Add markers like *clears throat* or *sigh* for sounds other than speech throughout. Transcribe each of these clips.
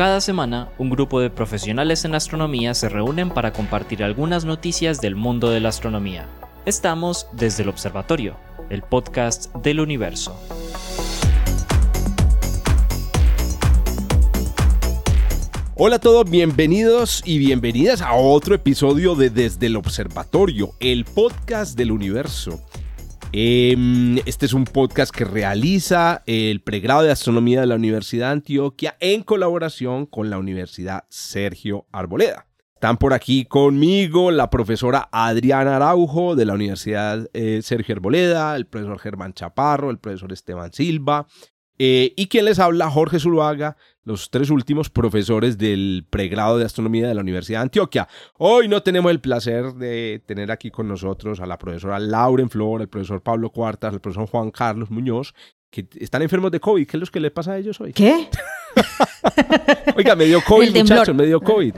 Cada semana, un grupo de profesionales en astronomía se reúnen para compartir algunas noticias del mundo de la astronomía. Estamos desde el Observatorio, el podcast del universo. Hola a todos, bienvenidos y bienvenidas a otro episodio de Desde el Observatorio, el podcast del universo. Em, este es un podcast que realiza el pregrado de astronomía de la Universidad de Antioquia en colaboración con la Universidad Sergio Arboleda. Están por aquí conmigo la profesora Adriana Araujo de la Universidad eh, Sergio Arboleda, el profesor Germán Chaparro, el profesor Esteban Silva, eh, y quien les habla, Jorge Zuluaga, los tres últimos profesores del pregrado de astronomía de la Universidad de Antioquia. Hoy no tenemos el placer de tener aquí con nosotros a la profesora Lauren Flor, el profesor Pablo Cuartas, el profesor Juan Carlos Muñoz, que están enfermos de COVID. ¿Qué es lo que le pasa a ellos hoy? ¿Qué? *laughs* Oiga, me dio COVID, *laughs* muchachos, me dio COVID.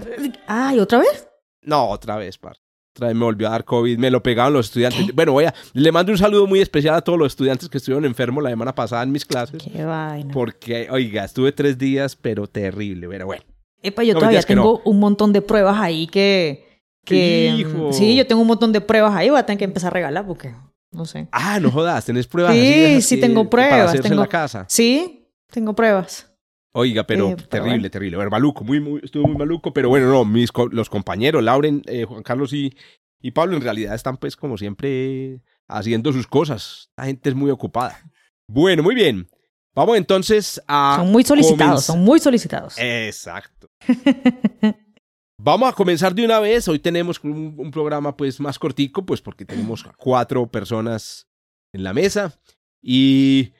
Ay, ¿otra vez? No, otra vez, par. Me volvió a dar COVID, me lo pegaban los estudiantes. Bueno, voy a, le mando un saludo muy especial a todos los estudiantes que estuvieron enfermos la semana pasada en mis clases. Qué vaina. Porque, oiga, estuve tres días, pero terrible, pero bueno. Epa, yo todavía tengo un montón de pruebas ahí que... que Sí, yo tengo un montón de pruebas ahí, voy a tener que empezar a regalar porque, no sé. Ah, no jodas, ¿tenés pruebas? Sí, sí, tengo pruebas. Para tengo... en la casa. Sí, tengo pruebas. Oiga, pero Eh, terrible, bueno. terrible. A ver, maluco, muy, muy, estuvo muy maluco, pero bueno, no, mis, los compañeros, Lauren, eh, Juan Carlos y, y Pablo, en realidad están pues como siempre haciendo sus cosas. La gente es muy ocupada. Bueno, muy bien. Vamos entonces a... Son muy solicitados, son muy solicitados. Exacto. *laughs* Vamos a comenzar de una vez. Hoy tenemos un, un programa pues más cortico, pues porque tenemos cuatro personas en la mesa. Y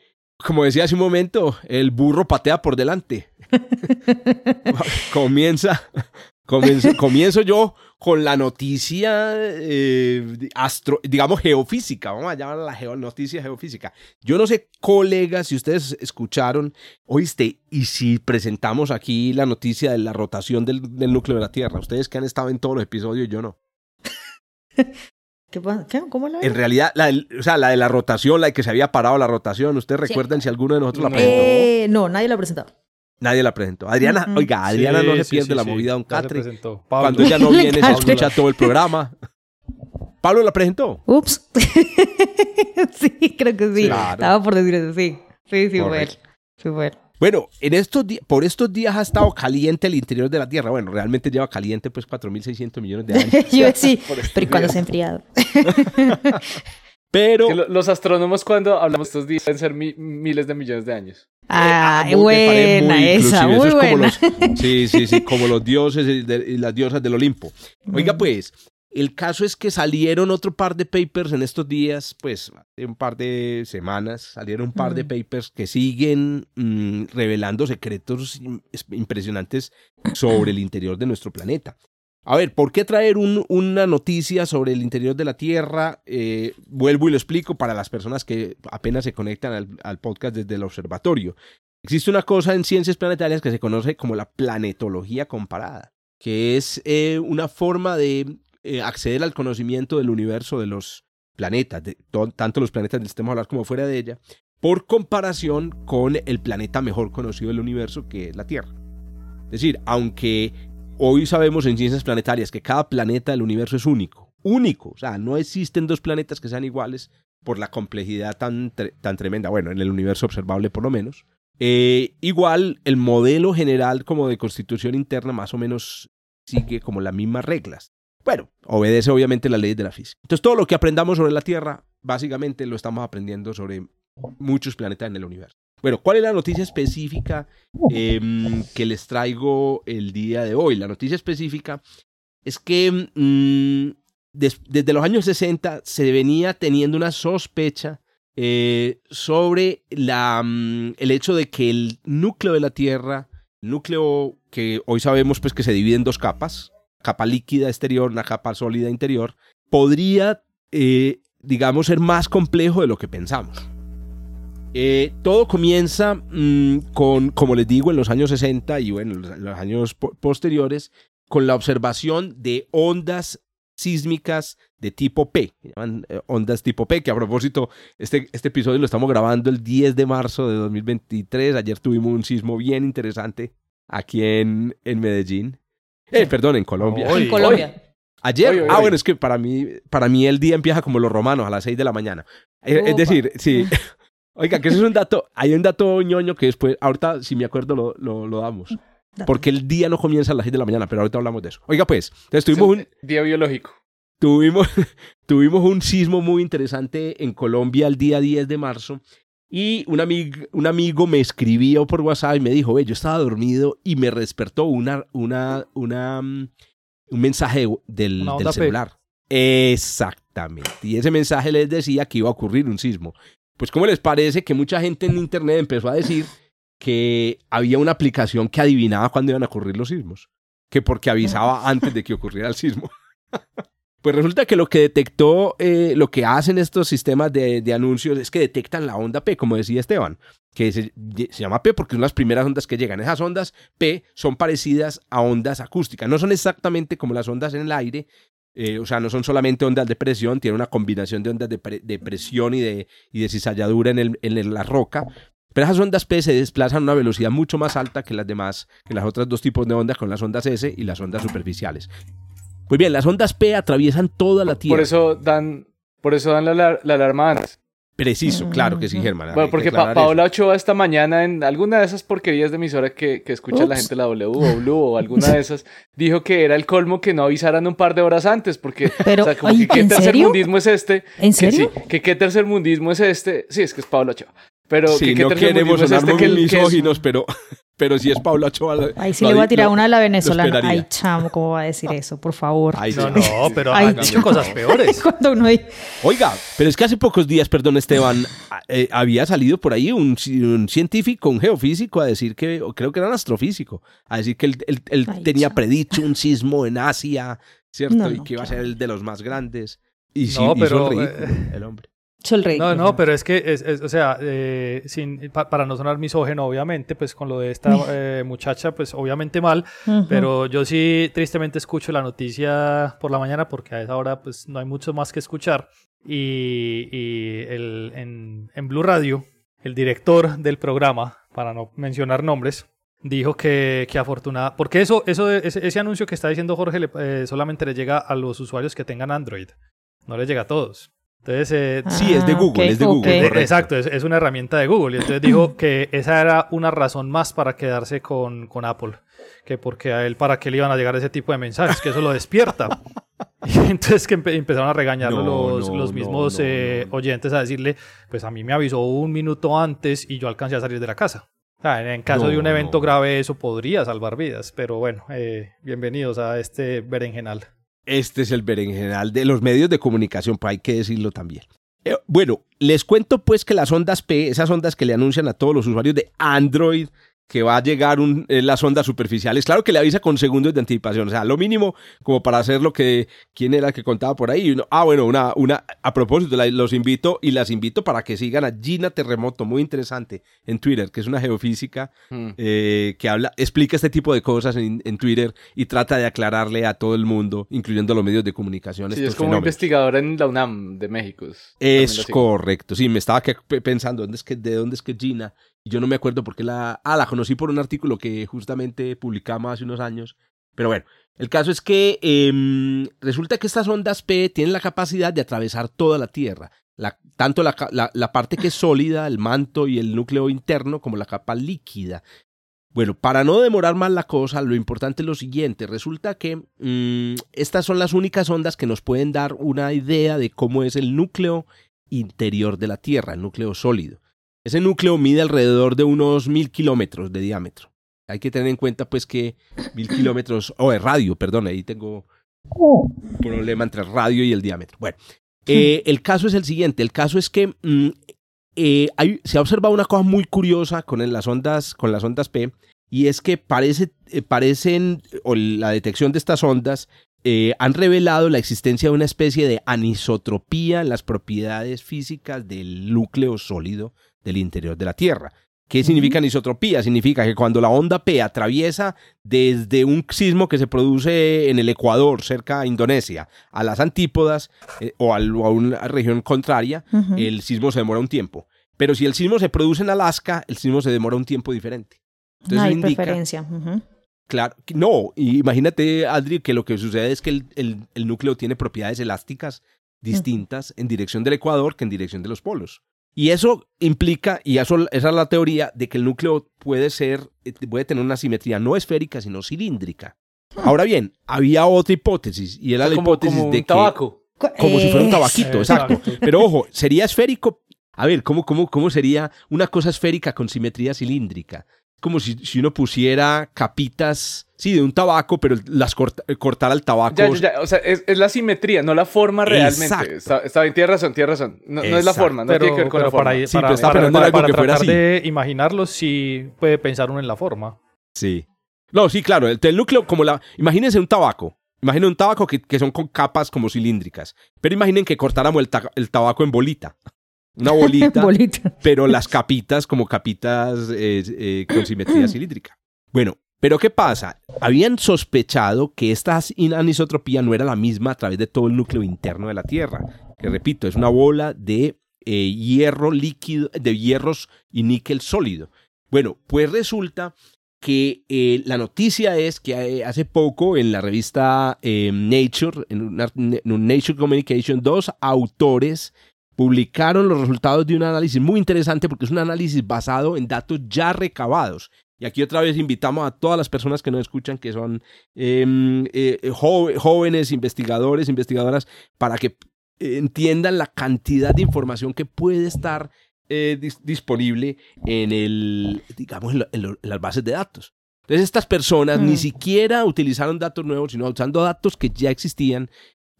como decía hace un momento, el burro patea por delante. *laughs* Comienza, comienzo, comienzo yo con la noticia eh, astro, digamos geofísica, vamos a llamarla la geo- noticia geofísica. Yo no sé, colegas, si ustedes escucharon, oíste, y si presentamos aquí la noticia de la rotación del, del núcleo de la Tierra, ustedes que han estado en todos los episodios, yo no. *laughs* ¿Qué pasa? ¿Qué? ¿Cómo la En realidad, la, del- o sea, la de la rotación, la de que se había parado la rotación, ¿ustedes Sí. recuerdan si alguno de nosotros la presentó? Eh, no, nadie lo ha presentado. Nadie la presentó. Adriana, oiga, Adriana no Sí, se pierde sí, la sí. movida de un catre. presentó. Cuando ella no viene, se escucha todo el programa. Pablo la presentó. Ups. *laughs* sí, creo que sí. Claro. Estaba por decir eso, sí. Sí, sí, fue él. Sí, fue él. Bueno, en estos por estos días ha estado caliente el interior de la Tierra. Bueno, realmente lleva caliente pues 4.600 millones de años. *laughs* Yo sí, *laughs* pero ¿y cuando se ha enfriado? *laughs* Pero Que lo- los astrónomos cuando hablamos estos días pueden ser mi- miles de millones de años. Ah, Eh, parece buena muy esa, muy Eso es como buena. los- sí, sí, sí, como los dioses y, de- y las diosas del Olimpo. Oiga, Mm. pues, el caso es que salieron otro par de papers en estos días, pues, un par de semanas, salieron un par de papers que siguen mm, revelando secretos im- es- impresionantes sobre el interior de nuestro planeta. A ver, ¿por qué traer un- una noticia sobre el interior de la Tierra? Eh, vuelvo y lo explico para las personas que apenas se conectan al, al podcast desde el observatorio. Existe una cosa en ciencias planetarias que se conoce como la planetología comparada, que es eh, una forma de eh, acceder al conocimiento del universo de los planetas, de to- tanto los planetas del sistema solar como fuera de ella, por comparación con el planeta mejor conocido del universo, que es la Tierra. Es decir, aunque hoy sabemos en ciencias planetarias que cada planeta del universo es único, único, o sea, no existen dos planetas que sean iguales por la complejidad tan, tre- tan tremenda, bueno, en el universo observable por lo menos. Eh, igual el modelo general como de constitución interna más o menos sigue como las mismas reglas. Bueno, obedece obviamente las leyes de la física. Entonces todo lo que aprendamos sobre la Tierra, básicamente lo estamos aprendiendo sobre muchos planetas en el universo. Bueno, ¿cuál es la noticia específica em, que les traigo el día de hoy? La noticia específica es que mm, des- desde los años 60 se venía teniendo una sospecha eh, sobre la, mm, el hecho de que el núcleo de la Tierra, núcleo que hoy sabemos pues que se divide en dos capas, capa líquida exterior, una capa sólida interior, podría, eh, digamos, ser más complejo de lo que pensamos. Eh, todo comienza mm, con, como les digo, en los años 60 y bueno, los, años po- posteriores, con la observación de ondas sísmicas de tipo P, eh, ondas tipo P, que a propósito, este, este episodio lo estamos grabando el 10 de marzo de 2023, ayer tuvimos un sismo bien interesante aquí en, en Medellín. Eh, perdón, en Colombia. en Colombia. Ayer, ah, bueno, es que para mí, para mí el día empieza como los romanos, a las 6 de la mañana. Es decir, sí. *laughs* Oiga, que eso es un dato, hay un dato ñoño que después, ahorita, si me acuerdo, lo, lo, lo damos. Porque el día no comienza a las 6 de la mañana, pero ahorita hablamos de eso. Oiga, pues, entonces tuvimos un... Día biológico. Tuvimos, *laughs* tuvimos un sismo muy interesante en Colombia el día 10 de marzo y un, un amigo me escribió por WhatsApp y me dijo, ve, yo estaba dormido y me despertó una, una, una, mm, un mensaje del, del celular. Exactamente. Y ese mensaje les decía que iba a ocurrir un sismo. Pues, ¿cómo les parece que mucha gente en Internet empezó a decir que había una aplicación que adivinaba cuándo iban a ocurrir los sismos? Que porque avisaba antes de que ocurriera el sismo. *laughs* Pues resulta que lo que detectó, eh, lo que hacen estos sistemas de, anuncios es que detectan la onda P, como decía Esteban, que se, llama P porque son las primeras ondas que llegan. Esas ondas P son parecidas a ondas acústicas, no son exactamente como las ondas en el aire, eh, o sea, no son solamente ondas de presión, tienen una combinación de ondas de, presión y de, y de cizalladura en, el, en la roca, pero esas ondas P se desplazan a una velocidad mucho más alta que las demás, que las otras dos tipos de ondas, con las ondas S y las ondas superficiales. Muy bien, las ondas P atraviesan toda la Tierra. Por eso dan, por eso dan la, alarma antes. Preciso, claro que sí, Germán. Bueno, porque Paola Ochoa esta mañana en alguna de esas porquerías de emisora que, que escucha la gente, la W o Blue o alguna de esas, *laughs* dijo que era el colmo que no avisaran un par de horas antes, porque Pero, o sea, ¿qué tercer mundismo es este? ¿En serio? Que, sí, que qué tercer mundismo es este. Sí, es que es Paola Ochoa. Pero sí, no queremos sonar este muy misóginos, pero, pero si es Paula Ochoa... Ahí sí le voy a tirar una a la venezolana. Ay, chamo, ¿cómo va a decir *laughs* eso? Por favor. no, no, pero ha dicho cosas peores. *laughs* Cuando uno... Oiga, pero es que hace pocos días, perdón Esteban, eh, había salido por ahí un, científico, un geofísico, a decir que, creo que era un astrofísico, a decir que él, tenía predicho un sismo en Asia, ¿cierto? y que iba a ser el de los más grandes. Y sí, no, pero, hizo el, eh, el hombre. No, no, pero es que, es, o sea, eh, sin, para no sonar misógeno, obviamente, pues con lo de esta *laughs* eh, muchacha, pues obviamente mal, pero yo sí tristemente escucho la noticia por la mañana porque a esa hora pues no hay mucho más que escuchar. Y, y el, en, en Blue Radio, el director del programa, para no mencionar nombres, dijo que, que afortunada, porque eso, eso ese, ese, anuncio que está diciendo Jorge eh, solamente le llega a los usuarios que tengan Android, no le llega a todos. Entonces, eh, sí, es de Google, es de Google. Exacto, es, una herramienta de Google. Y entonces dijo *clears throat* que esa era una razón más para quedarse con, con Apple. Que porque a él, ¿para qué le iban a llegar ese tipo de mensajes? Que eso lo despierta. *laughs* y entonces que empezaron a regañarlo los, los, mismos eh, oyentes a decirle, pues a mí me avisó un minuto antes y yo alcancé a salir de la casa. O sea, en caso de un evento grave eso podría salvar vidas. Pero bueno, eh, bienvenidos a este berenjenal. Este es el berenjenal de los medios de comunicación, pues hay que decirlo también. Eh, bueno, les cuento pues que las ondas P, esas ondas que le anuncian a todos los usuarios de Android que va a llegar un, eh, las ondas superficiales. Claro que le avisa con segundos de anticipación, o sea, lo mínimo como para hacer lo que, ¿quién era que contaba por ahí? ah, bueno, una, una, a propósito, los invito y las invito para que sigan a Gina Terremoto, muy interesante, en Twitter, que es una geofísica hmm. eh, que habla, explica este tipo de cosas en, Twitter y trata de aclararle a todo el mundo, incluyendo los medios de comunicación. Sí, es como investigadora en la UNAM de México. Es correcto, sí, me estaba pensando, ¿dónde es que, ¿de dónde es que Gina? Yo no me acuerdo por qué la... Ah, la conocí por un artículo que justamente publicamos hace unos años. Pero bueno, el caso es que em, resulta que estas ondas P tienen la capacidad de atravesar toda la Tierra. Tanto la, la, parte que es sólida, el manto y el núcleo interno, como la capa líquida. Bueno, para no demorar más la cosa, lo importante es lo siguiente. Resulta que mm, estas son las únicas ondas que nos pueden dar una idea de cómo es el núcleo interior de la Tierra, el núcleo sólido. Ese núcleo mide alrededor de unos mil kilómetros de diámetro. Hay que tener en cuenta pues que mil kilómetros, o oh, de radio, perdón, ahí tengo un problema entre el radio y el diámetro. Bueno, eh, el caso es el siguiente, el caso es que mm, eh, se ha observado una cosa muy curiosa con las ondas, con las ondas P, y es que parece, eh, parecen, o la detección de estas ondas han revelado la existencia de una especie de anisotropía en las propiedades físicas del núcleo sólido del interior de la Tierra. ¿Qué significa anisotropía? Significa que cuando la onda P atraviesa desde un sismo que se produce en el Ecuador, cerca de Indonesia, a las antípodas eh, o, a una región contraria, el sismo se demora un tiempo. Pero si el sismo se produce en Alaska, el sismo se demora un tiempo diferente. Entonces, hay preferencia. Claro, no, imagínate, Adri, que lo que sucede es que el, el, núcleo tiene propiedades elásticas distintas en dirección del ecuador que en dirección de los polos. Y eso implica, y eso, esa es la teoría, de que el núcleo puede ser, eh, puede tener una simetría no esférica, sino cilíndrica. Ahora bien, había otra hipótesis, y era la hipótesis de que... tabaco. Como si fuera un tabaquito, exacto. Pero ojo, ¿sería esférico? A ver, ¿cómo, cómo, ¿cómo sería una cosa esférica con simetría cilíndrica? Como si, si uno pusiera capitas, sí, de un tabaco, pero las cortara el tabaco. Ya, ya, O sea, es, la simetría, no la forma realmente. Está, está, bien, tienes razón, tienes razón. No, es la forma, no tiene que ver con la forma. Para, sí, para, para, para, para tratar de imaginarlo, sí puede pensar uno en la forma. Sí. No, sí, claro. El, el núcleo, como la. Imagínense un tabaco. Imaginen un tabaco que, que, son con capas como cilíndricas. Pero imaginen que cortáramos el, el tabaco en bolita. Una *laughs* bolita, pero las capitas como capitas eh, eh, con simetría *clears throat* cilíndrica. Bueno, pero ¿qué pasa? Habían sospechado que esta anisotropía no era la misma a través de todo el núcleo interno de la Tierra. Que repito, es una bola de eh, hierro líquido, de hierros y níquel sólido. Bueno, pues resulta que eh, la noticia es que hace poco en la revista eh, Nature, en, un Nature Communication, dos autores publicaron los resultados de un análisis muy interesante porque es un análisis basado en datos ya recabados. Y aquí otra vez invitamos a todas las personas que nos escuchan, que son em, jóvenes investigadores, investigadoras, para que entiendan la cantidad de información que puede estar eh, disponible en el, digamos, en, las bases de datos. Entonces estas personas ni mm. siquiera utilizaron datos nuevos, sino usando datos que ya existían,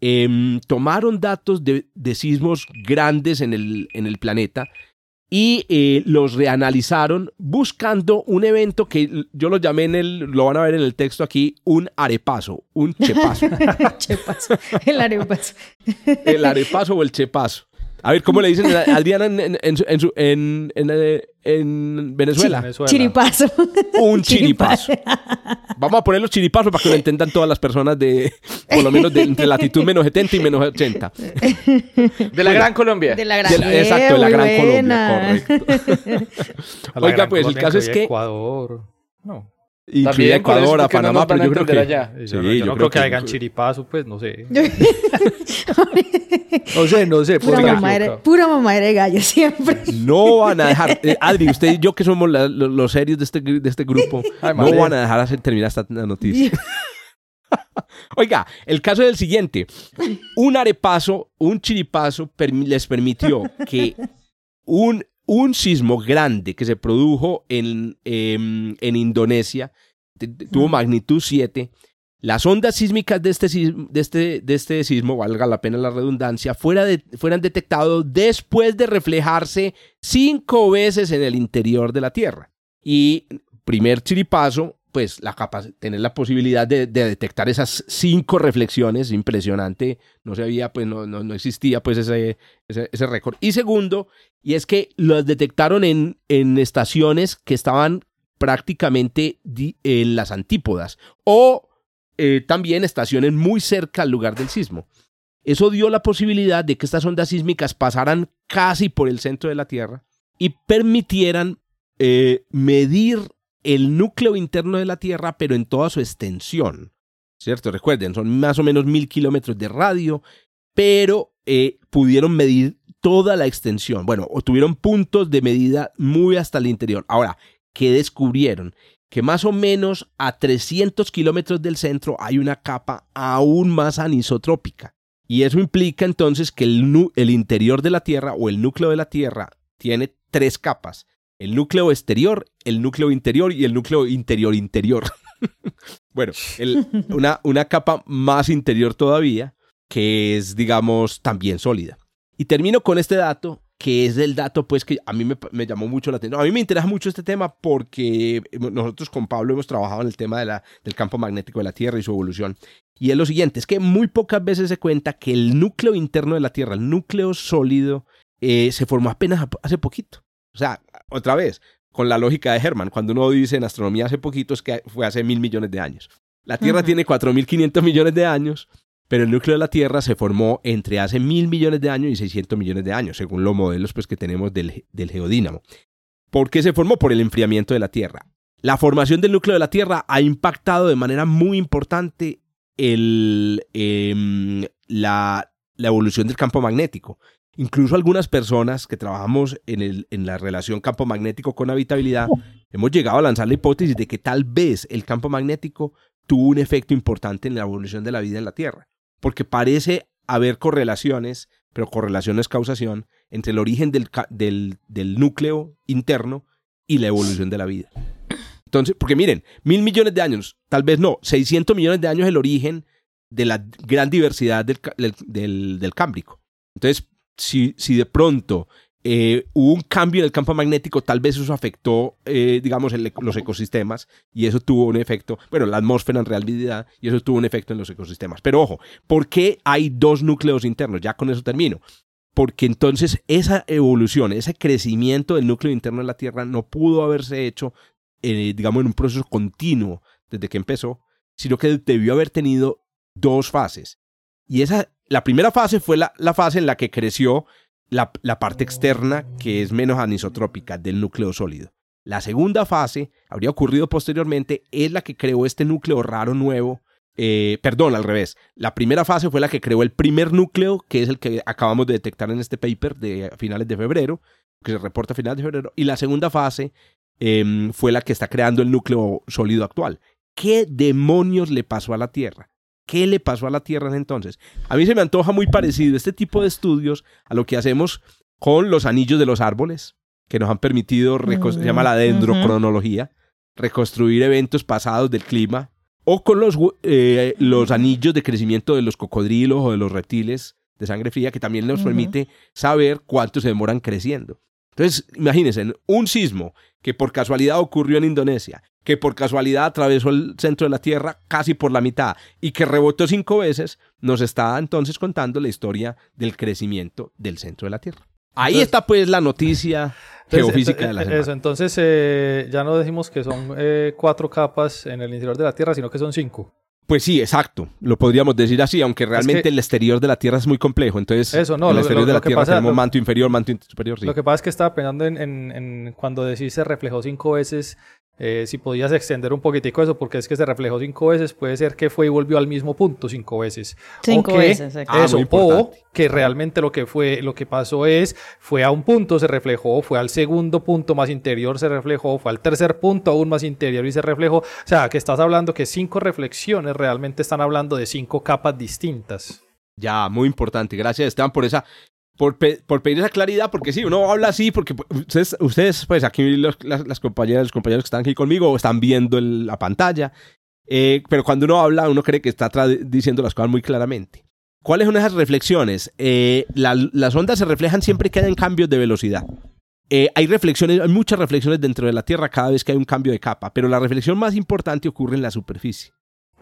em, tomaron datos de, sismos grandes en el, en el planeta y eh, los reanalizaron buscando un evento que yo lo llamé en el, lo van a ver en el texto aquí, un arepaso, un chepazo. *laughs* chepazo, el arepaso. el arepaso o el chepazo. A ver, ¿cómo le dicen al Diana en, en, en, en Venezuela? Chiripazo. Un *laughs* chiripazo. Vamos a poner los chiripazos para que lo entendan todas las personas de, por lo menos de entre latitud menos 70 y menos 80. De la Gran Colombia. De la Gran Colombia. Exacto, de la Gran Colombia, correcto. *laughs* Oiga, pues el caso es que... Ecuador. No. Y También, Ecuador, a Panamá, pero yo creo que... Allá. Sí, yo, yo, no creo, que, que hagan chiripazo, pues, no sé. *laughs* no sé, no sé. Pura, mamá de, pura mamá de gallo siempre. No van a dejar... Eh, Adri, usted y yo que somos los serios de este, de este grupo, no van a dejar hacer, terminar esta noticia. *laughs* Oiga, el caso es el siguiente. Un arepazo, un chiripazo les permitió que un un sismo grande que se produjo en, em, en Indonesia, tuvo magnitud 7. Las ondas sísmicas de este, sismo, de, este, de este sismo, valga la pena la redundancia, fuera de, fueran detectados después de reflejarse cinco veces en el interior de la Tierra. Y primer chiripazo, pues la tener la posibilidad de, detectar esas cinco reflexiones, impresionante, no se había, pues no, no, existía pues ese, ese, récord. Y segundo, y es que los detectaron en, en estaciones que estaban prácticamente en las antípodas o eh, también estaciones muy cerca al lugar del sismo. Eso dio la posibilidad de que estas ondas sísmicas pasaran casi por el centro de la Tierra y permitieran eh, medir el núcleo interno de la Tierra, pero en toda su extensión. ¿Cierto? Recuerden, son más o menos mil kilómetros de radio, pero eh, pudieron medir toda la extensión. Bueno, o tuvieron puntos de medida muy hasta el interior. Ahora, ¿qué descubrieron? Que más o menos a 300 kilómetros del centro hay una capa aún más anisotrópica. Y eso implica entonces que el, el interior de la Tierra o el núcleo de la Tierra tiene tres capas el núcleo exterior, el núcleo interior y el núcleo interior-interior. *laughs* bueno, una, una capa más interior todavía, que es, digamos, también sólida. Y termino con este dato, que es el dato, pues, que a mí me, llamó mucho la atención. A mí me interesa mucho este tema porque nosotros con Pablo hemos trabajado en el tema de la, del campo magnético de la Tierra y su evolución. Y es lo siguiente, es que muy pocas veces se cuenta que el núcleo interno de la Tierra, el núcleo sólido, eh, se formó apenas hace poquito. O sea, otra vez, con la lógica de Herman, cuando uno dice en astronomía hace poquito es que fue hace mil millones de años. La Tierra tiene cuatro mil tiene 4.500 millones de años, pero el núcleo de la Tierra se formó entre hace mil millones de años y 600 millones de años, según los modelos pues, que tenemos del, del geodínamo. ¿Por qué se formó? Por el enfriamiento de la Tierra. la formación del núcleo de la Tierra ha impactado de manera muy importante el, em, la, la, evolución del campo magnético. Incluso algunas personas que trabajamos en, el, en la relación campo magnético con habitabilidad, hemos llegado a lanzar la hipótesis de que tal vez el campo magnético tuvo un efecto importante en la evolución de la vida en la Tierra, porque parece haber correlaciones, pero correlación es causación, entre el origen del, del, del núcleo interno y la evolución de la vida. Entonces, porque miren, mil millones de años, tal vez no, 600 millones de años el origen de la gran diversidad del, del, del, Cámbrico. Entonces, si, si de pronto eh, hubo un cambio en el campo magnético, tal vez eso afectó, eh, digamos, los ecosistemas y eso tuvo un efecto, bueno, la atmósfera en realidad y eso tuvo un efecto en los ecosistemas. Pero ojo, ¿por qué hay dos núcleos internos? Ya con eso termino. Porque entonces esa evolución, ese crecimiento del núcleo interno de la Tierra no pudo haberse hecho eh, digamos, en un proceso continuo desde que empezó, sino que debió haber tenido dos fases. Y esa, la primera fase fue la, la fase en la que creció la, la, parte externa, que es menos anisotrópica del núcleo sólido. La segunda fase, habría ocurrido posteriormente, es la que creó este núcleo raro nuevo. Eh, perdón, al revés. La primera fase fue la que creó el primer núcleo, que es el que acabamos de detectar en este paper de finales de febrero, que se reporta a finales de febrero. Y la segunda fase Em, fue la que está creando el núcleo sólido actual. ¿Qué demonios le pasó a la Tierra? ¿Qué le pasó a la Tierra entonces? A mí se me antoja muy parecido este tipo de estudios a lo que hacemos con los anillos de los árboles, que nos han permitido, se llama la dendrocronología, reconstruir eventos pasados del clima, o con los, eh, los anillos de crecimiento de los cocodrilos o de los reptiles de sangre fría, que también nos permite saber cuánto se demoran creciendo. Entonces, imagínense, un sismo que por casualidad ocurrió en Indonesia, que por casualidad atravesó el centro de la Tierra casi por la mitad y que rebotó cinco veces, nos está entonces contando la historia del crecimiento del centro de la Tierra. Ahí está pues la noticia *laughs* geofísica de la semana. Eso, entonces eh, ya no decimos que son eh, cuatro capas en el interior de la Tierra, sino que son cinco. Pues sí, exacto. Lo podríamos decir así, aunque realmente el exterior de la Tierra es muy complejo. Entonces, eso, no, el exterior de la Tierra tenemos manto inferior, manto superior. Sí. Lo que pasa es que estaba pensando en, en, en cuando decís se reflejó cinco veces eh, si podías extender un poquitico eso, porque es que se reflejó cinco veces, puede ser que fue y volvió al mismo punto cinco veces. Cinco veces, eso, o que realmente lo que fue, lo que pasó es, fue a un punto, se reflejó, fue al segundo punto más interior, se reflejó, fue al tercer punto aún más interior y se reflejó. O sea, que estás hablando que cinco reflexiones realmente están hablando de cinco capas distintas. Ya, muy importante. Gracias, Esteban, por esa por, pedir esa claridad, porque sí, uno habla así, porque ustedes, ustedes pues aquí las, compañeras, los compañeros que están aquí conmigo están viendo la pantalla, eh, pero cuando uno habla, uno cree que está diciendo las cosas muy claramente. ¿Cuáles son esas reflexiones? Eh, las ondas se reflejan siempre que hay cambios de velocidad. Eh, hay reflexiones, hay muchas reflexiones dentro de la Tierra cada vez que hay un cambio de capa, pero la reflexión más importante ocurre en la superficie.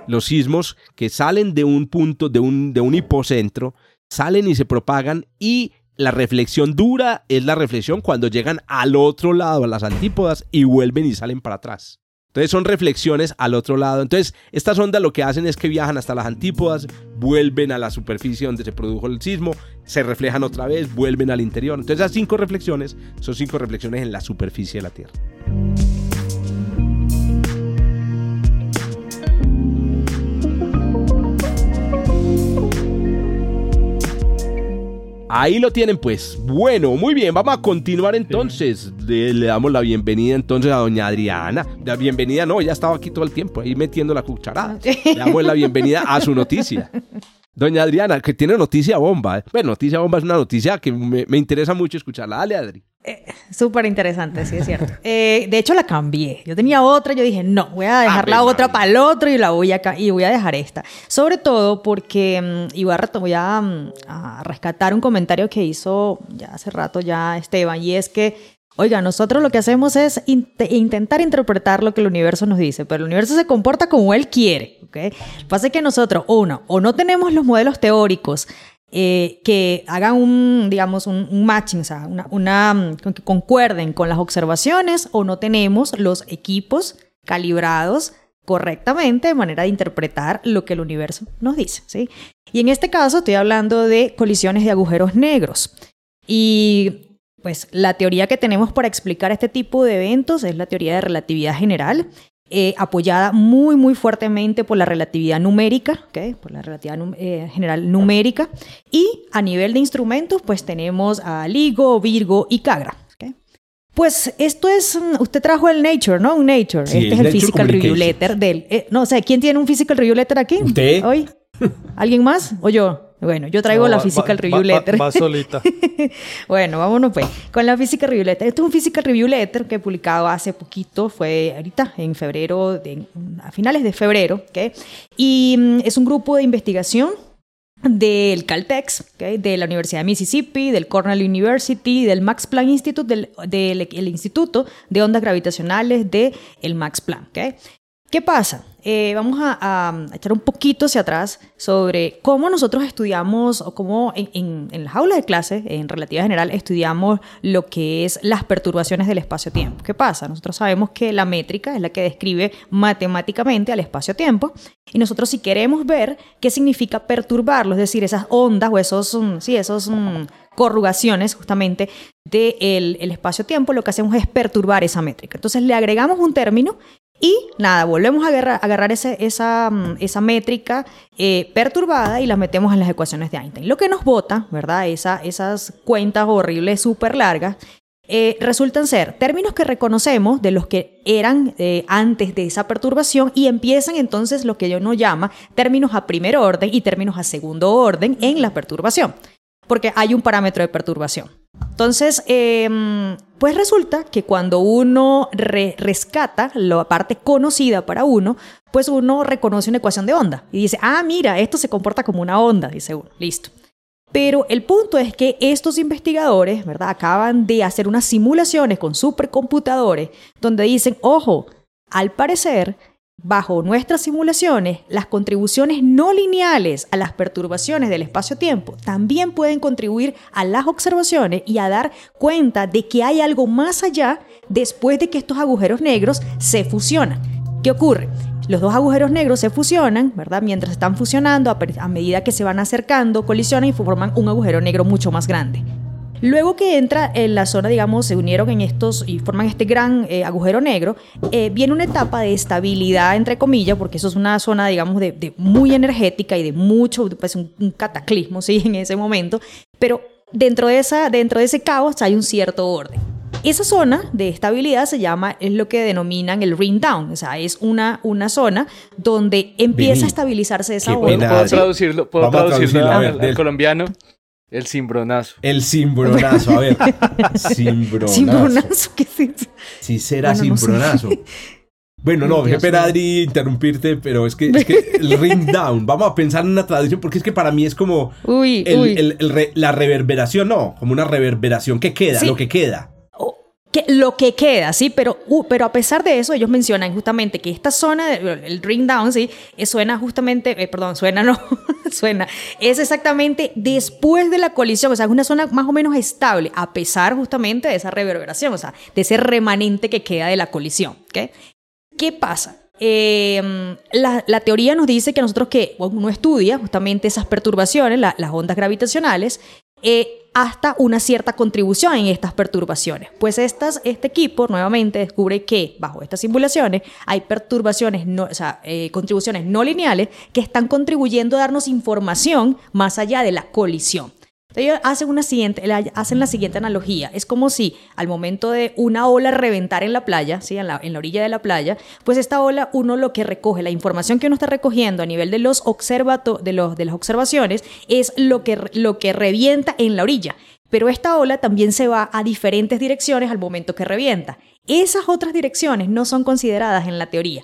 Los sismos que salen de un punto, de un, de un hipocentro, salen y se propagan y la reflexión dura es la reflexión cuando llegan al otro lado, a las antípodas, y vuelven y salen para atrás. Entonces son reflexiones al otro lado. Entonces estas ondas lo que hacen es que viajan hasta las antípodas, vuelven a la superficie donde se produjo el sismo, se reflejan otra vez, vuelven al interior. Entonces esas cinco reflexiones son cinco reflexiones en la superficie de la Tierra. Ahí lo tienen pues. Bueno, muy bien, vamos a continuar entonces. Le, damos la bienvenida entonces a doña Adriana. La bienvenida no, ya estaba aquí todo el tiempo, ahí metiendo la cucharada. Le damos la bienvenida a su noticia. Doña Adriana, que tiene noticia bomba. ¿eh? Bueno, noticia bomba es una noticia que me, me interesa mucho escucharla. Dale, Adri. Eh, Súper interesante, sí, es cierto. *laughs* Eh, de hecho, la cambié. Yo tenía otra, yo dije, no, voy a dejar la otra para el otro y la voy a, y voy a dejar esta. Sobre todo porque mm, iba a, voy mm, a, rescatar un comentario que hizo ya hace rato ya Esteban, y es que Oiga, nosotros lo que hacemos es intentar interpretar lo que el universo nos dice, pero el universo se comporta como él quiere. que pasa que nosotros, uno, o no tenemos los modelos teóricos eh, que hagan un, digamos, un, matching, o sea, una, mm, que concuerden con las observaciones o no tenemos los equipos calibrados correctamente de manera de interpretar lo que el universo nos dice, ¿sí? Y en este caso estoy hablando de colisiones de agujeros negros. Y pues la teoría que tenemos para explicar este tipo de eventos es la teoría de relatividad general, eh, apoyada muy, muy fuertemente por la relatividad numérica, ¿okay? por la relatividad eh, general numérica. Y a nivel de instrumentos, pues tenemos a LIGO, Virgo y Cagra. ¿okay? Pues esto es, mm, usted trajo el Nature, ¿no? Un Nature. Sí, este es el el Nature Physical Review. Letter del... eh, no, o sea, ¿quién tiene un Physical Review Letter aquí? ¿Usted? ¿Hoy? ¿Alguien más? ¿O yo? Bueno, yo traigo No, la va- Physical va- Review va- Letter. Va, solita. *laughs* bueno, vámonos pues con la Physical Review Letter. Este es un Physical Review Letter que he publicado hace poquito, fue ahorita en febrero, de- a finales de febrero, ¿ok? Y mm, es un grupo de investigación del Caltex, ¿ok? de la Universidad de Mississippi, del Cornell University, del Max Planck Institute, del, del- el Instituto de Ondas Gravitacionales del el Max Planck. ¿ok? ¿Qué pasa? Eh, vamos a, a echar un poquito hacia atrás sobre cómo nosotros estudiamos o cómo en, en- en las aulas de clase, en relativa general, estudiamos lo que es las perturbaciones del espacio-tiempo. ¿Qué pasa? Nosotros sabemos que la métrica es la que describe matemáticamente al espacio-tiempo y nosotros si queremos ver qué significa perturbarlo, es decir, esas ondas o esos, mm, sí, esos mm, corrugaciones justamente del el espacio-tiempo, lo que hacemos es perturbar esa métrica. Entonces le agregamos un término y nada, volvemos a agarrar, agarrar ese- esa, mm, esa métrica eh, perturbada y la metemos en las ecuaciones de Einstein. Lo que nos bota, ¿verdad? Esa, esas cuentas horribles, súper largas, eh, resultan ser términos que reconocemos de los que eran eh, antes de esa perturbación y empiezan entonces lo que yo no llama términos a primer orden y términos a segundo orden en la perturbación, porque hay un parámetro de perturbación. Entonces, em, pues resulta que cuando uno re- rescata la parte conocida para uno, pues uno reconoce una ecuación de onda y dice, ah, mira, esto se comporta como una onda, dice uno, listo. Pero el punto es que estos investigadores, ¿verdad? Acaban de hacer unas simulaciones con supercomputadores donde dicen, ojo, al parecer, bajo nuestras simulaciones, las contribuciones no lineales a las perturbaciones del espacio-tiempo también pueden contribuir a las observaciones y a dar cuenta de que hay algo más allá después de que estos agujeros negros se fusionan. ¿Qué ocurre? Los dos agujeros negros se fusionan, ¿verdad? Mientras están fusionando, a, a medida que se van acercando, colisionan y forman un agujero negro mucho más grande. Luego que entra en la zona, digamos, se unieron en estos y forman este gran eh, agujero negro, eh, viene una etapa de estabilidad, entre comillas, porque eso es una zona, digamos, de, de muy energética y de mucho, pues un, un cataclismo, *laughs* ¿sí? En ese momento. Pero dentro de, esa, dentro de ese caos hay un cierto orden. Esa zona de estabilidad se llama, es lo que denominan el ring down, o sea, es una, una zona donde empieza Vení. a estabilizarse esa onda. ¿Puedo traducirlo, puedo a traducirlo a al, al colombiano? El cimbronazo. El cimbronazo, a ver. *laughs* Cimbronazo. Cimbronazo, ¿qué es eso? Sí será Bueno, no sé. cimbronazo. Bueno, no, Dios mío. Adri interrumpirte, pero es que, es que el ring down, vamos a pensar en una traducción, porque es que para mí es como Uy, el- uy. el- el re- la reverberación, no, como una reverberación que queda, Sí. lo que queda. Que, lo que queda, sí, pero, uh, pero a pesar de eso, ellos mencionan justamente que esta zona, el ring down, sí, eh, suena justamente, eh, perdón, suena *laughs* no, suena, es exactamente después de la colisión, o sea, es una zona más o menos estable, a pesar justamente de esa reverberación, o sea, de ese remanente que queda de la colisión, ¿ok? ¿Qué pasa? Eh, la, la teoría nos dice que nosotros que uno estudia justamente esas perturbaciones, la- las ondas gravitacionales, eh, hasta una cierta contribución en estas perturbaciones. Pues este equipo nuevamente descubre que bajo estas simulaciones hay perturbaciones, no, o sea, eh, contribuciones no lineales que están contribuyendo a darnos información más allá de la colisión. Ellos hacen, una siguiente, hacen la siguiente analogía. Es como si al momento de una ola reventar en la playa, ¿sí? en, la, en la orilla de la playa, pues esta ola uno lo que recoge, la información que uno está recogiendo a nivel de, los observato, de, los, de las observaciones, es lo que, lo que revienta en la orilla. Pero esta ola también se va a diferentes direcciones al momento que revienta. Esas otras direcciones no son consideradas en la teoría.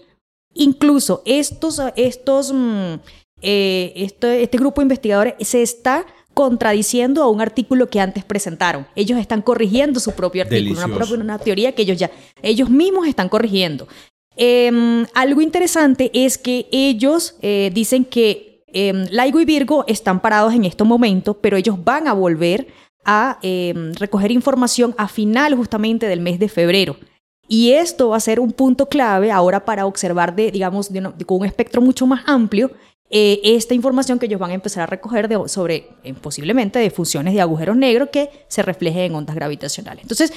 Incluso estos, estos, mm, eh, este, este grupo de investigadores se está contradiciendo a un artículo que antes presentaron. Ellos están corrigiendo su propio artículo, una, Delicioso. propia- una teoría que ellos ya, ellos mismos están corrigiendo. Em, algo interesante es que ellos eh, dicen que em, Laigo y Virgo están parados en estos momentos, pero ellos van a volver a em, recoger información a final justamente del mes de febrero. Y esto va a ser un punto clave ahora para observar, de, digamos, de una- de- con un espectro mucho más amplio, eh, esta información que ellos van a empezar a recoger sobre eh, posiblemente de funciones de agujeros negros que se reflejen en ondas gravitacionales. Entonces,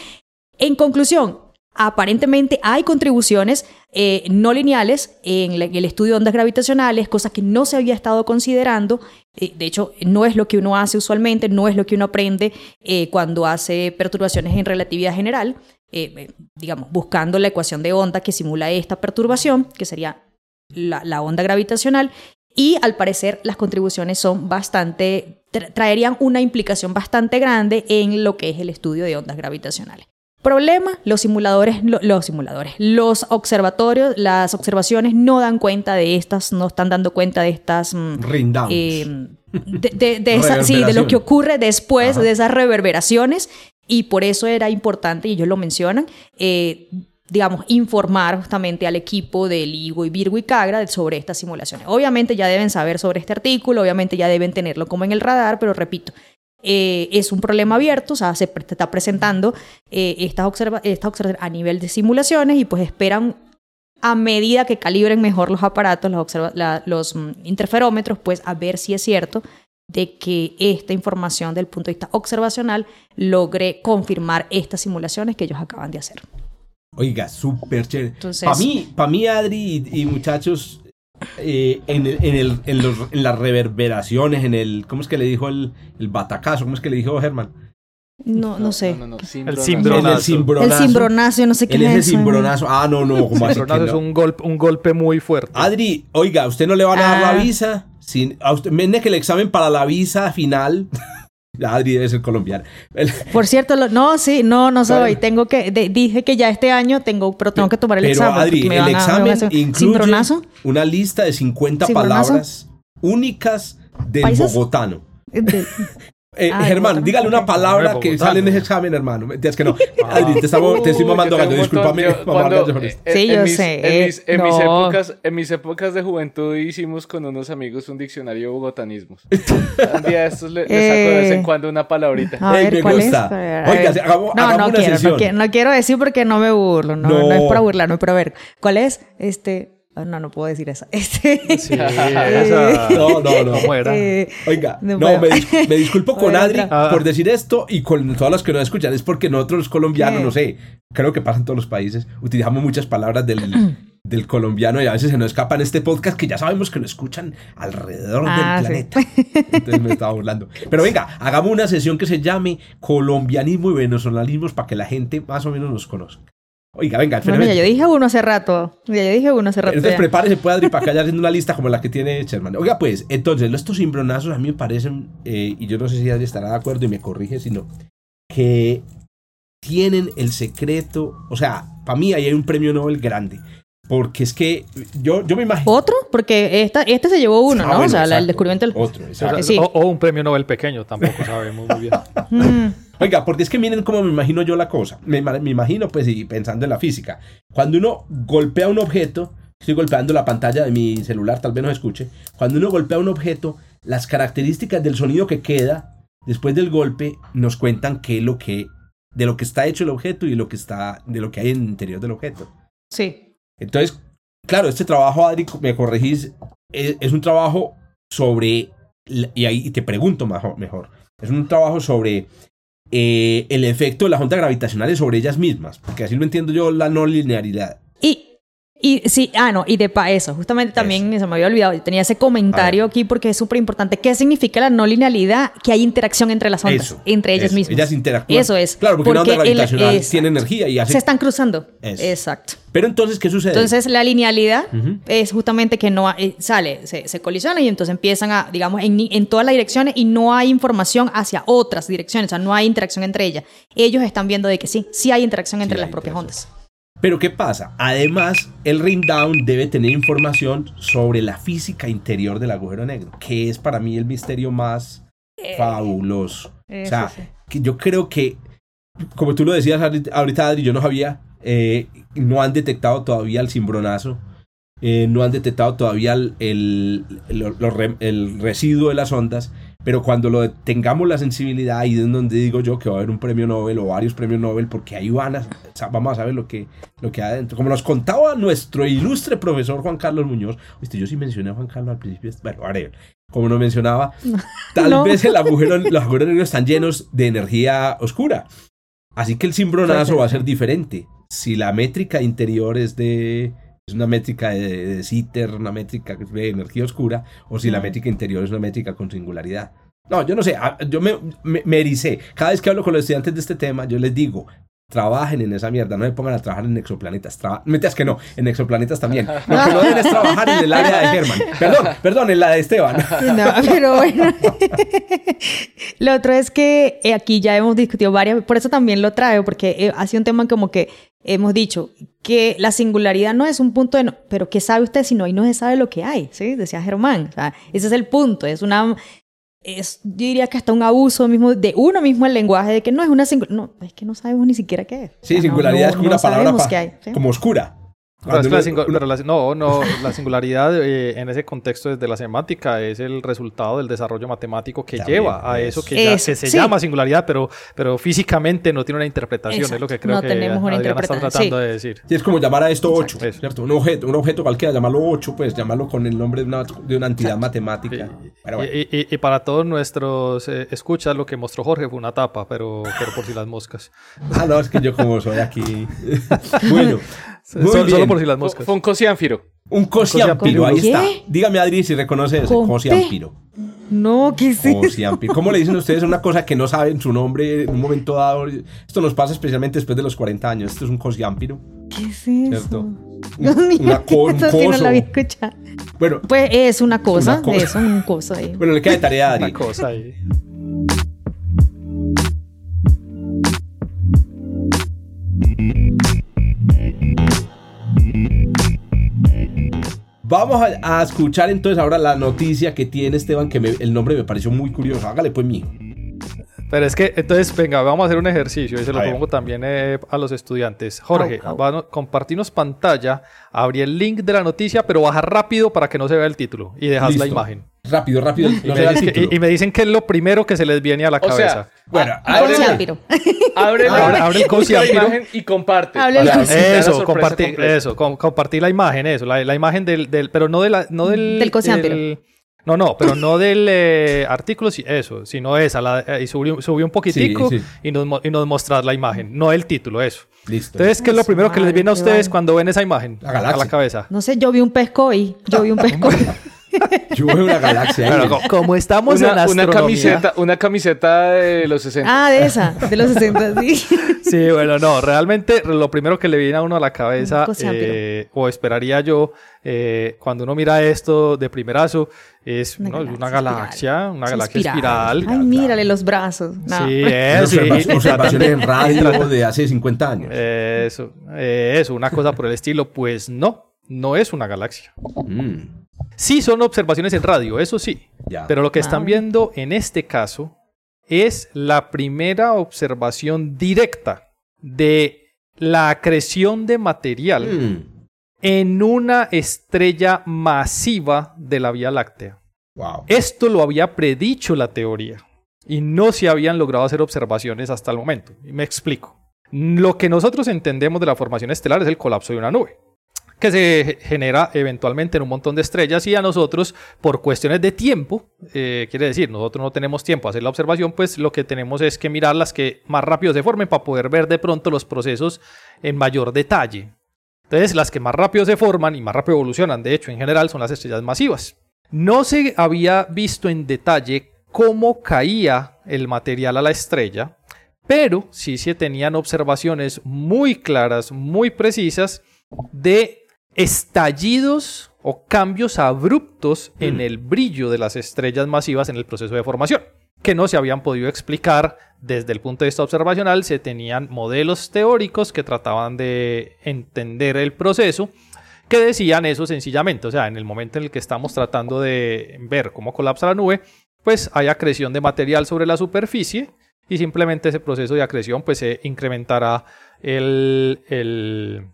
en conclusión, aparentemente hay contribuciones eh, no lineales en el estudio de ondas gravitacionales, cosas que no se había estado considerando. De hecho, no es lo que uno hace usualmente, no es lo que uno aprende cuando hace perturbaciones en relatividad general, digamos, buscando la ecuación de onda que simula esta perturbación, que sería la onda gravitacional. Y al parecer las contribuciones son bastante, tra- traerían una implicación bastante grande en lo que es el estudio de ondas gravitacionales. Problema, los simuladores, lo- los simuladores, los observatorios, las observaciones no dan cuenta de estas, no están dando cuenta de estas mm, Rindowns. eh, de, de- de esa- sí, de lo que ocurre después Ajá. de esas reverberaciones y por eso era importante, y ellos lo mencionan, eh, digamos, informar justamente al equipo de Ligo y Virgo y Cagra sobre estas simulaciones. Obviamente ya deben saber sobre este artículo, obviamente ya deben tenerlo como en el radar, pero repito, eh, es un problema abierto, o sea, se está presentando eh, estas observa estas observa- a nivel de simulaciones y pues esperan a medida que calibren mejor los aparatos, los mm, interferómetros, pues a ver si es cierto de que esta información del punto de vista observacional logre confirmar estas simulaciones que ellos acaban de hacer. Oiga, súper chévere. Para mí, pa mí, Adri y, y muchachos, eh, en, el- en, el- en los- en las reverberaciones, en el. ¿Cómo es que le dijo el, el batacazo? ¿Cómo es que le dijo Germán? No, no, sé. No, no, no, El cimbronazo. el cimbronazo. El cimbronazo, yo no sé qué es ese eso. cimbronazo. Ah, no, no, ¿cómo así que es no? un golpe, un golpe muy fuerte. Adri, oiga, ¿a usted no le van a dar Ah. la visa? Sin, a usted, mene que el examen para la visa final. Adri debe ser colombiana. Por cierto, lo- no, sí, no, no soy. Bueno. Tengo que, de- dije que ya este año tengo, pero tengo que tomar el Pero examen. Adri, me el a- a examen hacer- incluye una lista de 50 ¿Cimbronazo? palabras únicas del bogotano. De- *laughs* Eh, Ah, Germán, dígale una palabra No, que bogotano. sale en ese examen, hermano. Es que no. Adri, te, estamos- te estoy mamando gallo. Discúlpame. yo- cuando- gallo eh, Sí, yo mis- sé, En mis, en mis no. épocas, en mis épocas de juventud hicimos con unos amigos un diccionario de bogotanismos. *laughs* un día de estos le, le saco de vez en Eh. cuando una palabrita. A Ey, me ¿cuál gusta. es? Oiga, hagamos- no, hagamos no una quiero, no quiero, no quiero decir porque no me burlo, no, No. no. es para burlarme, pero a ver, ¿cuál es? Este, ah, no, no puedo decir *laughs* esa. Este, Sí, esa- No, no, no. ¿Cómo era? eh, Oiga, No no, me, dis- me disculpo con. Adri Ah. por decir esto y con todos los que nos escuchan. Es porque nosotros los colombianos, ¿Qué? no sé, creo que pasa en todos los países, utilizamos muchas palabras del, *clears throat* del colombiano y a veces se nos escapan este podcast que ya sabemos que lo escuchan alrededor Ah, del sí. planeta. Entonces me estaba burlando. Pero venga, hagamos una sesión que se llame colombianismo y venezolanismos para que la gente más o menos nos conozca. Oiga, venga, bueno, ya espérame. yo dije uno hace rato. Ya yo dije uno hace rato. Entonces ya. prepárese, puede Adri, para que vaya *laughs* haciendo una lista como la que tiene Sherman. Oiga, pues, entonces, estos cimbronazos a mí me parecen, eh, y yo no sé si Adri estará de acuerdo y me corrige, sino que tienen el secreto, o sea, para mí ahí hay un premio Nobel grande. Porque es que yo, yo me imagino... Otro, porque esta, este se llevó uno, Ah, ¿no? bueno, o sea, el descubrimiento del. Otro, O, exacto. sea, Sí. o- o un premio Nobel pequeño, tampoco sabemos muy bien. *laughs* Oiga, porque es que miren cómo me imagino yo la cosa. Me, ima- me imagino, pues, y pensando en la física. Cuando uno golpea un objeto, estoy golpeando la pantalla de mi celular, tal vez no escuche. Cuando uno golpea un objeto, las características del sonido que queda después del golpe nos cuentan qué es lo que, de lo que está hecho el objeto y lo que está, de lo que hay en el interior del objeto. sí. Entonces, claro, este trabajo, Adri, me corregís, es, es un trabajo sobre, y ahí te pregunto mejor, mejor es un trabajo sobre eh, el efecto de las ondas gravitacionales sobre ellas mismas, porque así lo entiendo yo, la no linearidad. Y, y sí, ah, no, y de pa eso, justamente también se me había olvidado, yo tenía ese comentario aquí porque es súper importante. ¿Qué significa la no linealidad? Que hay interacción entre las ondas, Eso, entre ellas eso, mismas. Ellas interactúan. Eso es. Claro, porque, una onda gravitacional tiene energía y hace... Se están cruzando. Eso. Exacto. Pero entonces, ¿qué sucede? Entonces, la linealidad es justamente que no hay- sale, se, se colisionan y entonces empiezan a, digamos, en, en todas las direcciones y no hay información hacia otras direcciones, o sea, no hay interacción entre ellas. Ellos están viendo de que sí, sí hay interacción entre Sí las propias ondas. Pero ¿qué pasa? Además, el ring down debe tener información sobre la física interior del agujero negro, que es para mí el misterio más fabuloso. eso o sea, sí. que yo creo que, como tú lo decías ahorita, Adri, yo no sabía, eh, no han detectado todavía el cimbronazo, eh, no han detectado todavía el residuo de las ondas, Pero cuando lo tengamos la sensibilidad, ahí es donde digo yo que va a haber un premio Nobel o varios premios Nobel, porque ahí van a, vamos a saber lo que, lo que hay adentro. Como nos contaba nuestro ilustre profesor Juan Carlos Muñoz, ¿viste? yo sí mencioné a Juan Carlos al principio, bueno, haré, como nos mencionaba, tal vez el agujero, los agujeros negros están llenos de energía oscura. Así que el cimbronazo va a ser diferente. Si la métrica interior es de es una métrica de, de una métrica de energía oscura, o si la métrica interior es una métrica con singularidad. No, yo no sé, ah, yo me, me, me ericé. Cada vez que hablo con los estudiantes de este tema, yo les digo, trabajen en esa mierda, no se pongan a trabajar en exoplanetas. Traba Metas que no, en exoplanetas también. Lo que no deben es trabajar en el área de Germán. Perdón, perdón, en la de Esteban. No, pero bueno. lo otro es que eh, aquí ya hemos discutido varias, por eso también lo traigo, porque eh, ha sido un tema como que hemos dicho que la singularidad no es un punto de no, pero ¿qué sabe usted si no hay no se sabe lo que hay? ¿sí? Decía Germán. O sea, ese es el punto, es una es, yo diría que hasta un abuso mismo de uno mismo el lenguaje de que no es una singularidad. No, es que no sabemos ni siquiera qué es. Sí, singularidad es como una palabra como oscura. Pero, la, no, no, la singularidad eh, en ese contexto desde la semántica es el resultado del desarrollo matemático que lleva a eso que, se llama singularidad, pero, pero físicamente no tiene una interpretación, es lo que creo no que tenemos una está tratando de decir. Sí, es como llamar a esto 8, ¿cierto? Un objeto, un objeto cualquiera, llamarlo 8, pues llamarlo con el nombre de una, de una entidad matemática. Y, y, para todos nuestros eh, escuchas, lo que mostró Jorge fue una tapa, pero, pero por si las moscas. Ah, no, es que yo como soy aquí. *laughs* bueno. Solo por si las moscas. Fue un cosiánfiro. Un cosiánfiro, ahí está. Dígame, Adri, si reconoce ese cosiánfiro. No, ¿qué es Cosiánpiro. ¿Cómo le dicen ustedes una cosa que no saben su nombre en un momento dado? Esto nos pasa especialmente después de los 40 años. Esto es un cosiánpiro. ¿Qué es eso? ¿Cierto? *laughs* Una *laughs* co un coso. no la había escuchado. Bueno, pues es una cosa, una eso, un cosa ahí. Bueno, le queda de tarea a Adri. Una cosa ahí. Vamos a, escuchar entonces ahora la noticia que tiene Esteban, que el nombre me pareció muy curioso. Hágale pues mío. Pero es que, entonces, venga, vamos a hacer un ejercicio y se lo pongo también eh, a los estudiantes. Jorge, compartirnos pantalla, abrir el link de la noticia, pero bajar rápido para que no se vea el título y dejas la imagen. Rápido, rápido. Y, me dicen que es lo primero que se les viene a la cabeza. bueno, abre, *laughs* abre, abre, el imagen y comparte. Eso, compartir, eso, compartir la imagen, eso, la, imagen del, del, pero no de la, no del, del no, no, pero no del eh, artículo, eso, sino esa. La, eh, y subió, un poquitico Y, nos, y nos mostrar la imagen, no el título, eso. Listo. Entonces, ¿qué es lo primero que les viene a ustedes cuando ven esa imagen? La a la cabeza. No sé, yo vi un pesco y yo vi un *laughs* pesco. *laughs* Yo veo una galaxia. como estamos una, en astronomía. Una camiseta, una camiseta de los 60. Ah, de esa, de los 60, sí. *laughs* Sí, bueno, no, realmente lo primero que le viene a uno a la cabeza, eh, o esperaría yo, eh, cuando uno mira esto de primerazo, es una, galaxia, una galaxia espiral. Ay, mírale los brazos. Sí, *laughs* eso. Observaciones en radio de hace 50 años. Eso, eso, una cosa por el estilo. Pues no, no es una galaxia. Mm. Sí son observaciones en radio, eso sí. Pero lo que están ah. viendo en este caso es la primera observación directa de la acreción de material mm. en una estrella masiva de la Vía Láctea. Esto lo había predicho la teoría y no se habían logrado hacer observaciones hasta el momento. Y me explico. Lo que nosotros entendemos de la formación estelar es el colapso de una nube que se genera eventualmente en un montón de estrellas y a nosotros por cuestiones de tiempo, eh, quiere decir, nosotros no tenemos tiempo a hacer la observación, pues lo que tenemos es que mirar las que más rápido se formen para poder ver de pronto los procesos en mayor detalle. Entonces, las que más rápido se forman y más rápido evolucionan, de hecho, en general, son las estrellas masivas. No se había visto en detalle cómo caía el material a la estrella, pero sí se tenían observaciones muy claras, muy precisas de estallidos o cambios abruptos en mm. el brillo de las estrellas masivas en el proceso de formación, que no se habían podido explicar desde el punto de vista observacional, se tenían modelos teóricos que trataban de entender el proceso, que decían eso sencillamente, o sea, en el momento en el que estamos tratando de ver cómo colapsa la nube, pues hay acreción de material sobre la superficie y simplemente ese proceso de acreción pues se incrementará el, el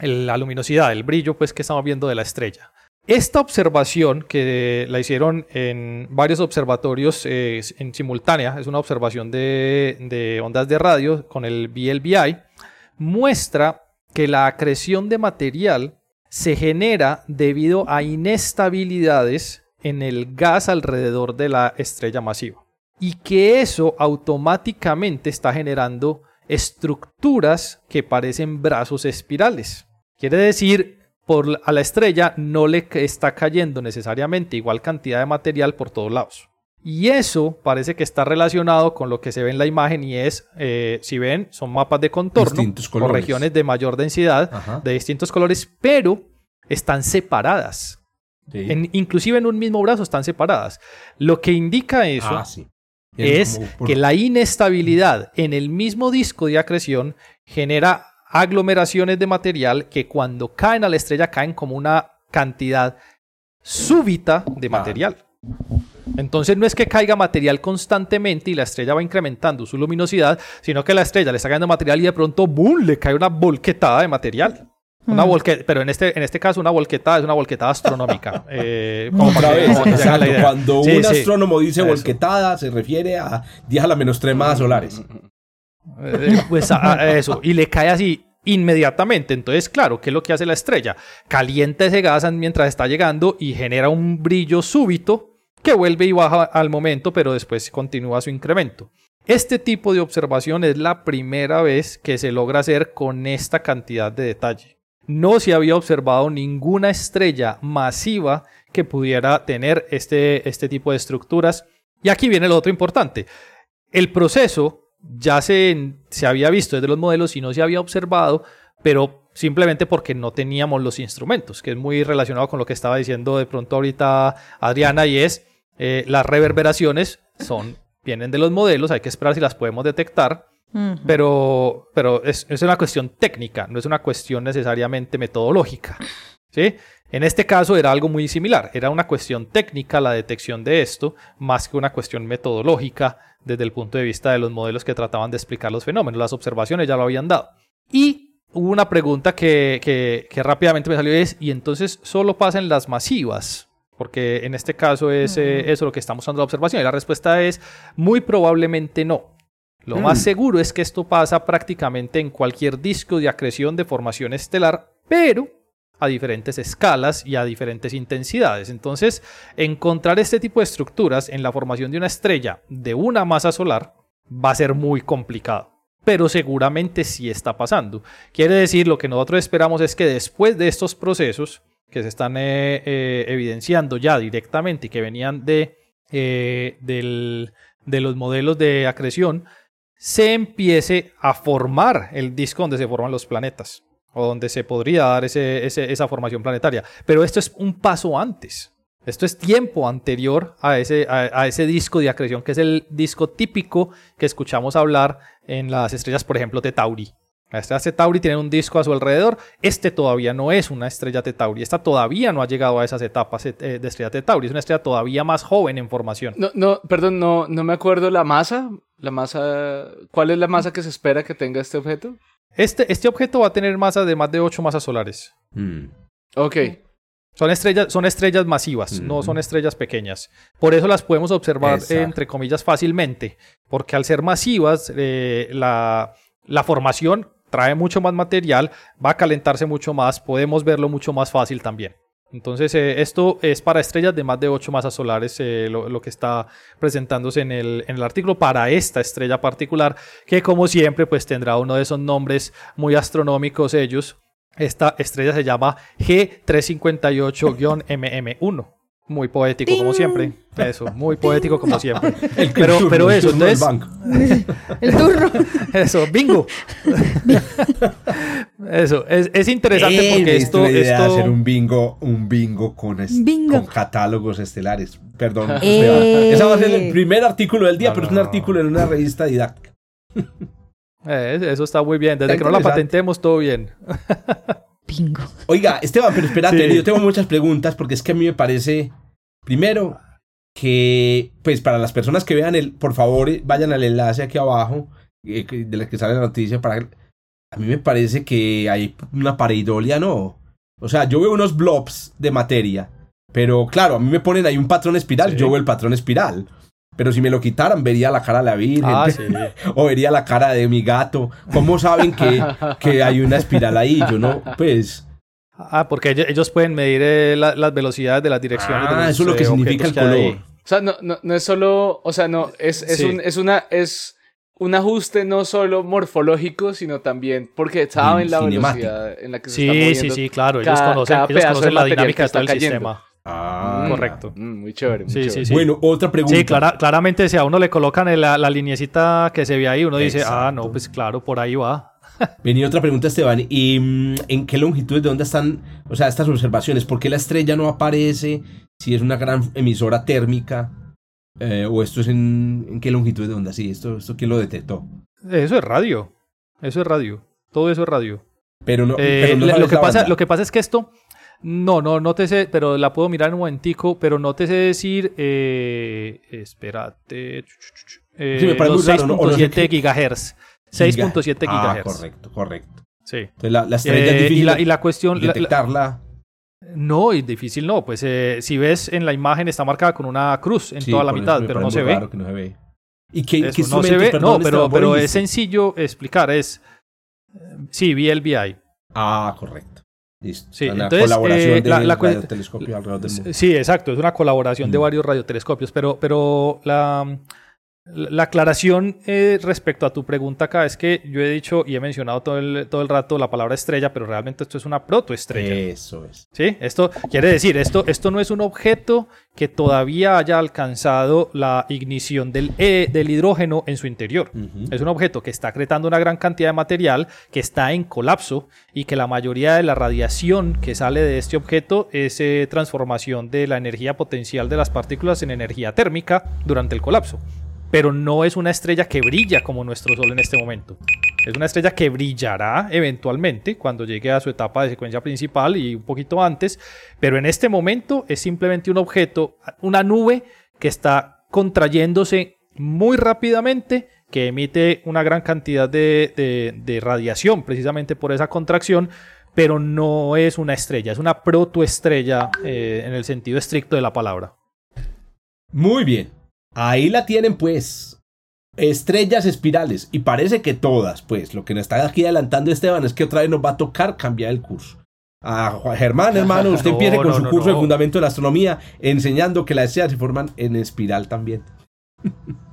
la luminosidad, el brillo pues que estamos viendo de la estrella. Esta observación que la hicieron en varios observatorios eh, en simultánea, es una observación de, de ondas de radio con el BLBI, muestra que la acreción de material se genera debido a inestabilidades en el gas alrededor de la estrella masiva y que eso automáticamente está generando estructuras que parecen brazos espirales. Quiere decir, por a la estrella no le está cayendo necesariamente igual cantidad de material por todos lados. Y eso parece que está relacionado con lo que se ve en la imagen y es, eh, si ven, son mapas de contorno o regiones de mayor densidad de distintos colores, pero están separadas. inclusive en un mismo brazo están separadas. Lo que indica eso ah, es que la inestabilidad en el mismo disco de acreción genera aglomeraciones de material que cuando caen a la estrella caen como una cantidad súbita de ah. material. Entonces no es que caiga material constantemente y la estrella va incrementando su luminosidad, sino que la estrella le está cayendo material y de pronto ¡boom! le cae una volquetada de material. Una mm. pero en este, en este caso una volquetada es una volquetada astronómica. *laughs* Eh, Otra vez, cuando un astrónomo dice volquetada se refiere a 10 a la menos 3 más solares. Eh, pues eso, y le cae así inmediatamente. Entonces, claro, ¿qué es lo que hace la estrella? Calienta ese gas mientras está llegando y genera un brillo súbito que vuelve y baja al momento, pero después continúa su incremento. Este tipo de observación es la primera vez que se logra hacer con esta cantidad de detalle. No se había observado ninguna estrella masiva que pudiera tener este, este tipo de estructuras. Y aquí viene lo otro importante. El proceso ya se, se había visto desde los modelos y no se había observado, pero simplemente porque no teníamos los instrumentos, que es muy relacionado con lo que estaba diciendo de pronto ahorita Adriana, y es eh, las reverberaciones son, vienen de los modelos, hay que esperar si las podemos detectar, pero, pero es, es, una cuestión técnica, no es una cuestión necesariamente metodológica. ¿sí? En este caso era algo muy similar, era una cuestión técnica la detección de esto, más que una cuestión metodológica desde el punto de vista de los modelos que trataban de explicar los fenómenos. Las observaciones ya lo habían dado. Y hubo una pregunta que, que, rápidamente me salió es, ¿y entonces solo pasa en las masivas? Porque en este caso es eh, eso lo que estamos usando la observación. Y la respuesta es muy probablemente no. Lo más mm. seguro es que esto pasa prácticamente en cualquier disco de acreción de formación estelar, pero a diferentes escalas y a diferentes intensidades. Entonces, encontrar este tipo de estructuras en la formación de una estrella de una masa solar va a ser muy complicado. Pero seguramente sí está pasando. Quiere decir, lo que nosotros esperamos es que después de estos procesos que se están eh, eh, evidenciando ya directamente y que venían de, eh, de los modelos de acreción, se empiece a formar el disco donde se forman los planetas o donde se podría dar ese, esa formación planetaria. Pero esto es un paso antes. Esto es tiempo anterior a ese, a, ese disco de acreción, que es el disco típico que escuchamos hablar en las estrellas, por ejemplo, Tetauri. Las estrellas Tetauri tienen un disco a su alrededor. Este todavía no es una estrella Tetauri. Esta todavía no ha llegado a esas etapas eh, de estrella Tetauri. Es una estrella todavía más joven en formación. No, no, perdón, no, no me acuerdo la masa. La masa. ¿Cuál es la masa que se espera que tenga este objeto? Este, este objeto va a tener masa de más de 8 masas solares. Mm. Ok. Son estrellas, son estrellas masivas, no son estrellas pequeñas. Por eso las podemos observar, entre comillas, fácilmente. Porque al ser masivas, eh, la, la formación trae mucho más material, va a calentarse mucho más, podemos verlo mucho más fácil también. Entonces, eh, esto es para estrellas de más de 8 masas solares, eh, lo, que está presentándose en el, artículo para esta estrella particular, que como siempre, pues tendrá uno de esos nombres muy astronómicos ellos. Esta estrella se llama G358-MM1. Muy poético, como siempre. Eso, muy poético, como siempre. *laughs* pero, pero eso, entonces. *laughs* El turno. Eso, bingo. *laughs* eso, es, es interesante porque esto. esto... hacer un bingo, un bingo con, con catálogos estelares. Perdón. Eh. Ese va a ser el primer artículo del día, pero es un artículo en una revista didáctica. Eh, eso está muy bien. Desde que no la patentemos, todo bien. Oiga, Esteban, pero espérate, yo tengo muchas preguntas porque es que a mí me parece, primero, que, pues para las personas que vean el, por favor, vayan al enlace aquí abajo, eh, de la que sale la noticia, para a mí me parece que hay una pareidolia, ¿no? O sea, yo veo unos blobs de materia Pero claro, a mí me ponen ahí un patrón espiral, yo veo el patrón espiral. Pero si me lo quitaran, vería la cara de la Virgen. Ah, sí. *laughs* o vería la cara de mi gato. ¿Cómo saben que, que hay una espiral ahí? Yo no, pues. Ah, porque ellos, ellos pueden medir eh, la- las velocidades de las direcciones. de Ah, los, eso es lo que eh, significa el que color. O sea, no, no, no es solo, o sea, no, es, es, Sí. un, es una, es un ajuste no solo morfológico, sino también porque saben la velocidad en la que se está Sí, moviendo. sí, sí, claro. Ellos cada- conocen, cada ellos conocen de la dinámica de todo el está cayendo. sistema. Ah, correcto. Mm, muy chévere, muy Sí, chévere. sí, sí. Bueno, otra pregunta. Sí, clara- claramente si a uno le colocan el- la, la linecita que se ve ahí, uno dice, ah, no, pues claro, por ahí va. *laughs* Venía otra pregunta, Esteban. ¿Y mm, en qué longitudes de onda están, o sea, estas observaciones? ¿Por qué la estrella no aparece si es una gran emisora térmica? Eh, ¿O esto es en, en qué longitud de onda? Sí, esto, esto quién lo detectó. Eso es radio. Eso es radio. Todo eso es radio. Pero no, Eh, pero no le- sabes lo, que la pasa, banda. lo que pasa es que esto, no, no, no te sé, pero la puedo mirar en un momentico, pero no te sé decir, eh, espérate, eh, Sí, me parece los muy raro, ¿no? O no sé 6.7 gigahertz. 6.7 Ah, gigahertz. correcto, correcto. Sí. Entonces la, la estrella es Eh, difícil y, la, y la cuestión, la- la- detectarla. no, y difícil no, pues eh, si ves en la imagen está marcada con una cruz en Sí, toda la mitad, pero no se ve. que no se ve. ¿Y qué, Eso, qué no se ve, perdón, no, pero, pero es sencillo explicar, es, eh, sí, VI. Ah, correcto. Listo. Sí, Una entonces, colaboración eh, de la- la cue- telescopio alrededor del mundo. Sí, exacto, es una colaboración de Mm. varios radiotelescopios, pero, pero la, la aclaración eh, respecto a tu pregunta acá es que yo he dicho y he mencionado todo el, todo el rato la palabra estrella, pero realmente esto es una protoestrella. Eso es. ¿Sí? Esto quiere decir, esto, esto no es un objeto que todavía haya alcanzado la ignición del, eh, del hidrógeno en su interior. Es un objeto que está acretando una gran cantidad de material, que está en colapso y que la mayoría de la radiación que sale de este objeto es eh, transformación de la energía potencial de las partículas en energía térmica durante el colapso. Pero no es una estrella que brilla como nuestro Sol en este momento. Es una estrella que brillará eventualmente cuando llegue a su etapa de secuencia principal y un poquito antes, pero en este momento es simplemente un objeto, una nube que está contrayéndose muy rápidamente, que emite una gran cantidad de, radiación precisamente por esa contracción, pero no es una estrella, es una protoestrella eh, en el sentido estricto de la palabra. Muy bien. Ahí la tienen, pues. Estrellas espirales. Y parece que todas, pues. Lo que nos está aquí adelantando Esteban es que otra vez nos va a tocar cambiar el curso. A Germán, *laughs* hermano, usted No, empiece con no, su no, curso de fundamento de la astronomía, enseñando que las estrellas se forman en espiral también. *laughs*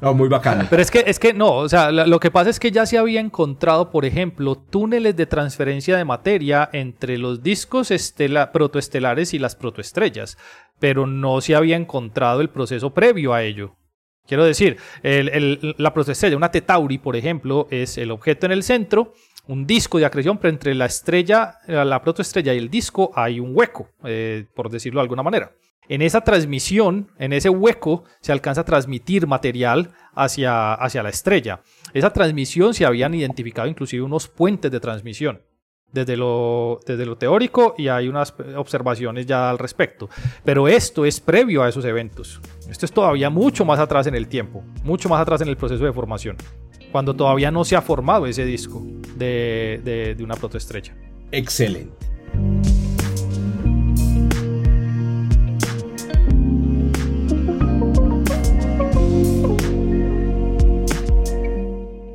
no, muy bacano. Pero es que, es que no, o sea, lo que pasa es que ya se había encontrado, por ejemplo, túneles de transferencia de materia entre los discos estela- protoestelares y las protoestrellas, pero no se había encontrado el proceso previo a ello. Quiero decir, la protoestrella, una Tetauri, por ejemplo, es el objeto en el centro, un disco de acreción, pero entre la estrella, la protoestrella y el disco hay un hueco, eh, por decirlo de alguna manera. En esa transmisión, en ese hueco, se alcanza a transmitir material hacia, hacia la estrella. Esa transmisión se habían identificado inclusive unos puentes de transmisión desde lo, desde lo teórico y hay unas observaciones ya al respecto. Pero esto es previo a esos eventos. Esto es todavía mucho más atrás en el tiempo, mucho más atrás en el proceso de formación, cuando todavía no se ha formado ese disco de, de, de una protoestrella. Excelente.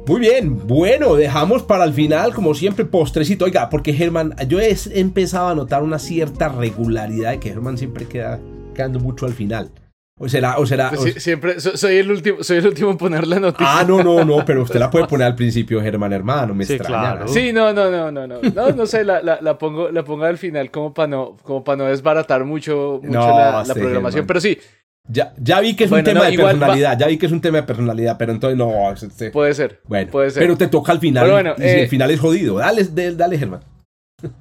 Muy bien, bueno, dejamos para el final, como siempre, postrecito. Oiga, porque Germán, yo he empezado a notar una cierta regularidad de que Germán siempre queda quedando mucho al final. O será, o será. Pues o- siempre so- soy el último, soy el último en poner la noticia. Ah, no, no, no, pero usted la puede *laughs* poner al principio, Germán, hermano, me Sí, extraña. claro. ¿no? Sí, no, no, no, no, no. No, no sé, la, la, la pongo, la pongo al final como para no, como para no desbaratar mucho, mucho No, la, la sí, programación. Germán. Pero sí, Ya, ya vi que es un tema no, de va- personalidad, ya vi que es un tema de personalidad, pero entonces no. este- puede ser. bueno, puede ser. pero te toca al final. Pero bueno, y eh, el final es jodido. Dale, dale, Germán.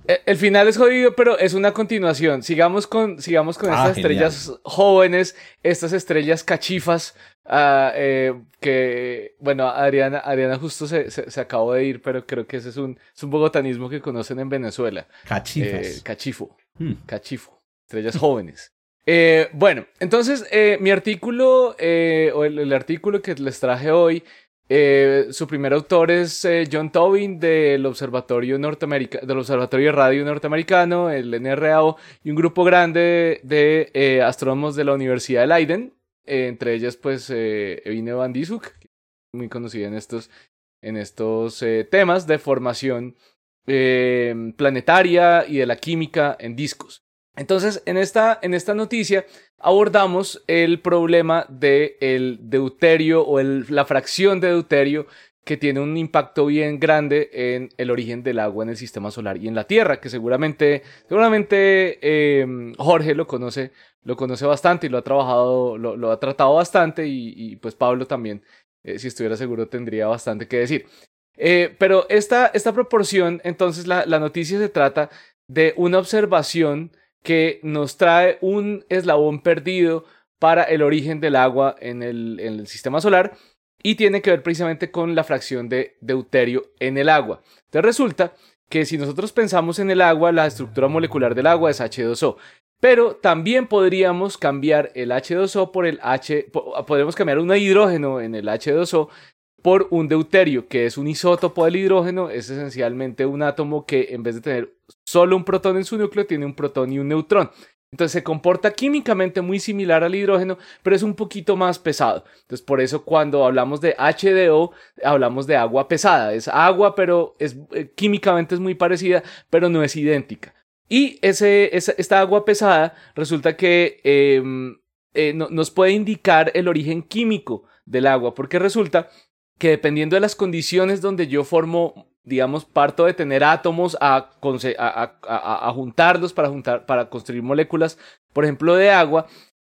Eh, El final es jodido, pero es una continuación. Sigamos con, sigamos con Ah, estas genial. estrellas jóvenes, estas estrellas cachifas. ah, eh, que, bueno, Adriana, Adriana justo se, se, se acabó de ir, pero creo que ese es un, es un bogotanismo que conocen en Venezuela. Cachifas. Eh, cachifo. Hmm. Cachifo. Estrellas jóvenes. Eh, bueno, entonces eh, mi artículo, eh, o el, artículo que les traje hoy, Eh, su primer autor es eh, John Tobin del Observatorio, del Observatorio Radio Norteamericano, el NRAO, y un grupo grande de, eh, astrónomos de la Universidad de Leiden, entre ellas pues Evine Van Dizuk, muy conocida en estos, en estos temas de formación planetaria y de la química en discos. Entonces, en esta, en esta noticia abordamos el problema del el deuterio o la fracción de deuterio que tiene un impacto bien grande en el origen del agua en el sistema solar y en la Tierra, que seguramente, seguramente em, Jorge lo conoce, lo conoce bastante y lo ha trabajado, lo, ha tratado bastante y, pues Pablo también, eh, si estuviera seguro, tendría bastante que decir. Eh, pero esta, esta proporción, entonces la, la noticia se trata de una observación que nos trae un eslabón perdido para el origen del agua en el, sistema solar y tiene que ver precisamente con la fracción de deuterio en el agua. Entonces resulta que si nosotros pensamos en el agua, la estructura molecular del agua es H2O. Pero también podríamos cambiar el H2O por el H, podemos cambiar un hidrógeno en el H2O por un deuterio, que es un isótopo del hidrógeno, es esencialmente un átomo que en vez de tener solo un protón en su núcleo, tiene un protón y un neutrón. Entonces se comporta químicamente muy similar al hidrógeno, pero es un poquito más pesado. Entonces por eso cuando hablamos de HDO, hablamos de agua pesada. Es agua, pero es, eh, químicamente es muy parecida, pero no es idéntica. Y ese, esta agua pesada resulta que em, eh, nos puede indicar el origen químico del agua, porque resulta que dependiendo de las condiciones donde yo formo, digamos, parto de tener átomos a, juntarlos para, juntar, para construir moléculas, por ejemplo, de agua,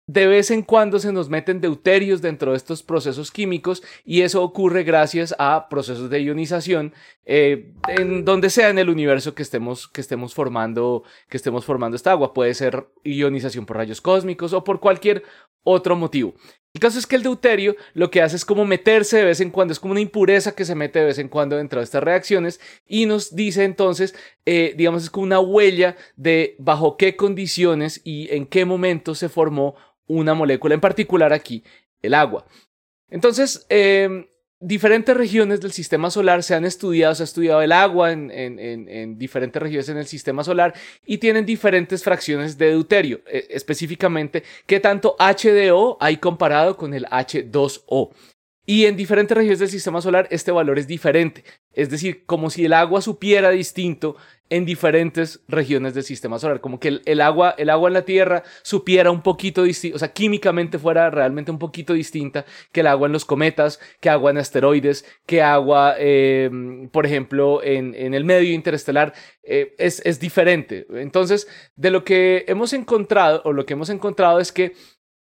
de vez en cuando se nos meten deuterios dentro de estos procesos químicos y eso ocurre gracias a procesos de ionización eh, en donde sea en el universo que estemos, que estemos formando que estemos formando esta agua. Puede ser ionización por rayos cósmicos o por cualquier otro motivo el caso es que el deuterio lo que hace es como meterse de vez en cuando, es como una impureza que se mete de vez en cuando dentro de estas reacciones y nos dice entonces, eh, digamos, es como una huella de bajo qué condiciones y en qué momento se formó una molécula, en particular aquí, el agua. Entonces, eh, diferentes regiones del sistema solar se han estudiado, se ha estudiado el agua en, en, diferentes regiones en el sistema solar y tienen diferentes fracciones de deuterio, e, específicamente qué tanto HDO hay comparado con el H2O. Y en diferentes regiones del sistema solar este valor es diferente. Es decir, como si el agua supiera distinto en diferentes regiones del sistema solar. Como que el, agua, el agua en la Tierra supiera un poquito distinto, o sea, químicamente fuera realmente un poquito distinta que el agua en los cometas, que agua en asteroides, que agua, em, por ejemplo, en, en, el medio interestelar. Eh, es, es diferente. Entonces, de lo que hemos encontrado, o lo que hemos encontrado es que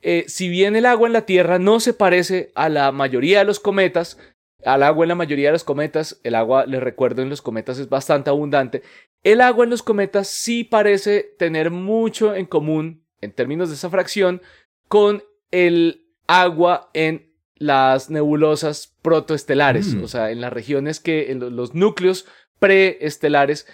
eh, si bien el agua en la Tierra no se parece a la mayoría de los cometas, al agua en la mayoría de los cometas, el agua, les recuerdo, en los cometas es bastante abundante, el agua en los cometas sí parece tener mucho en común, en términos de esa fracción, con el agua en las nebulosas protoestelares, mm. o sea, en las regiones que, en los núcleos preestelares,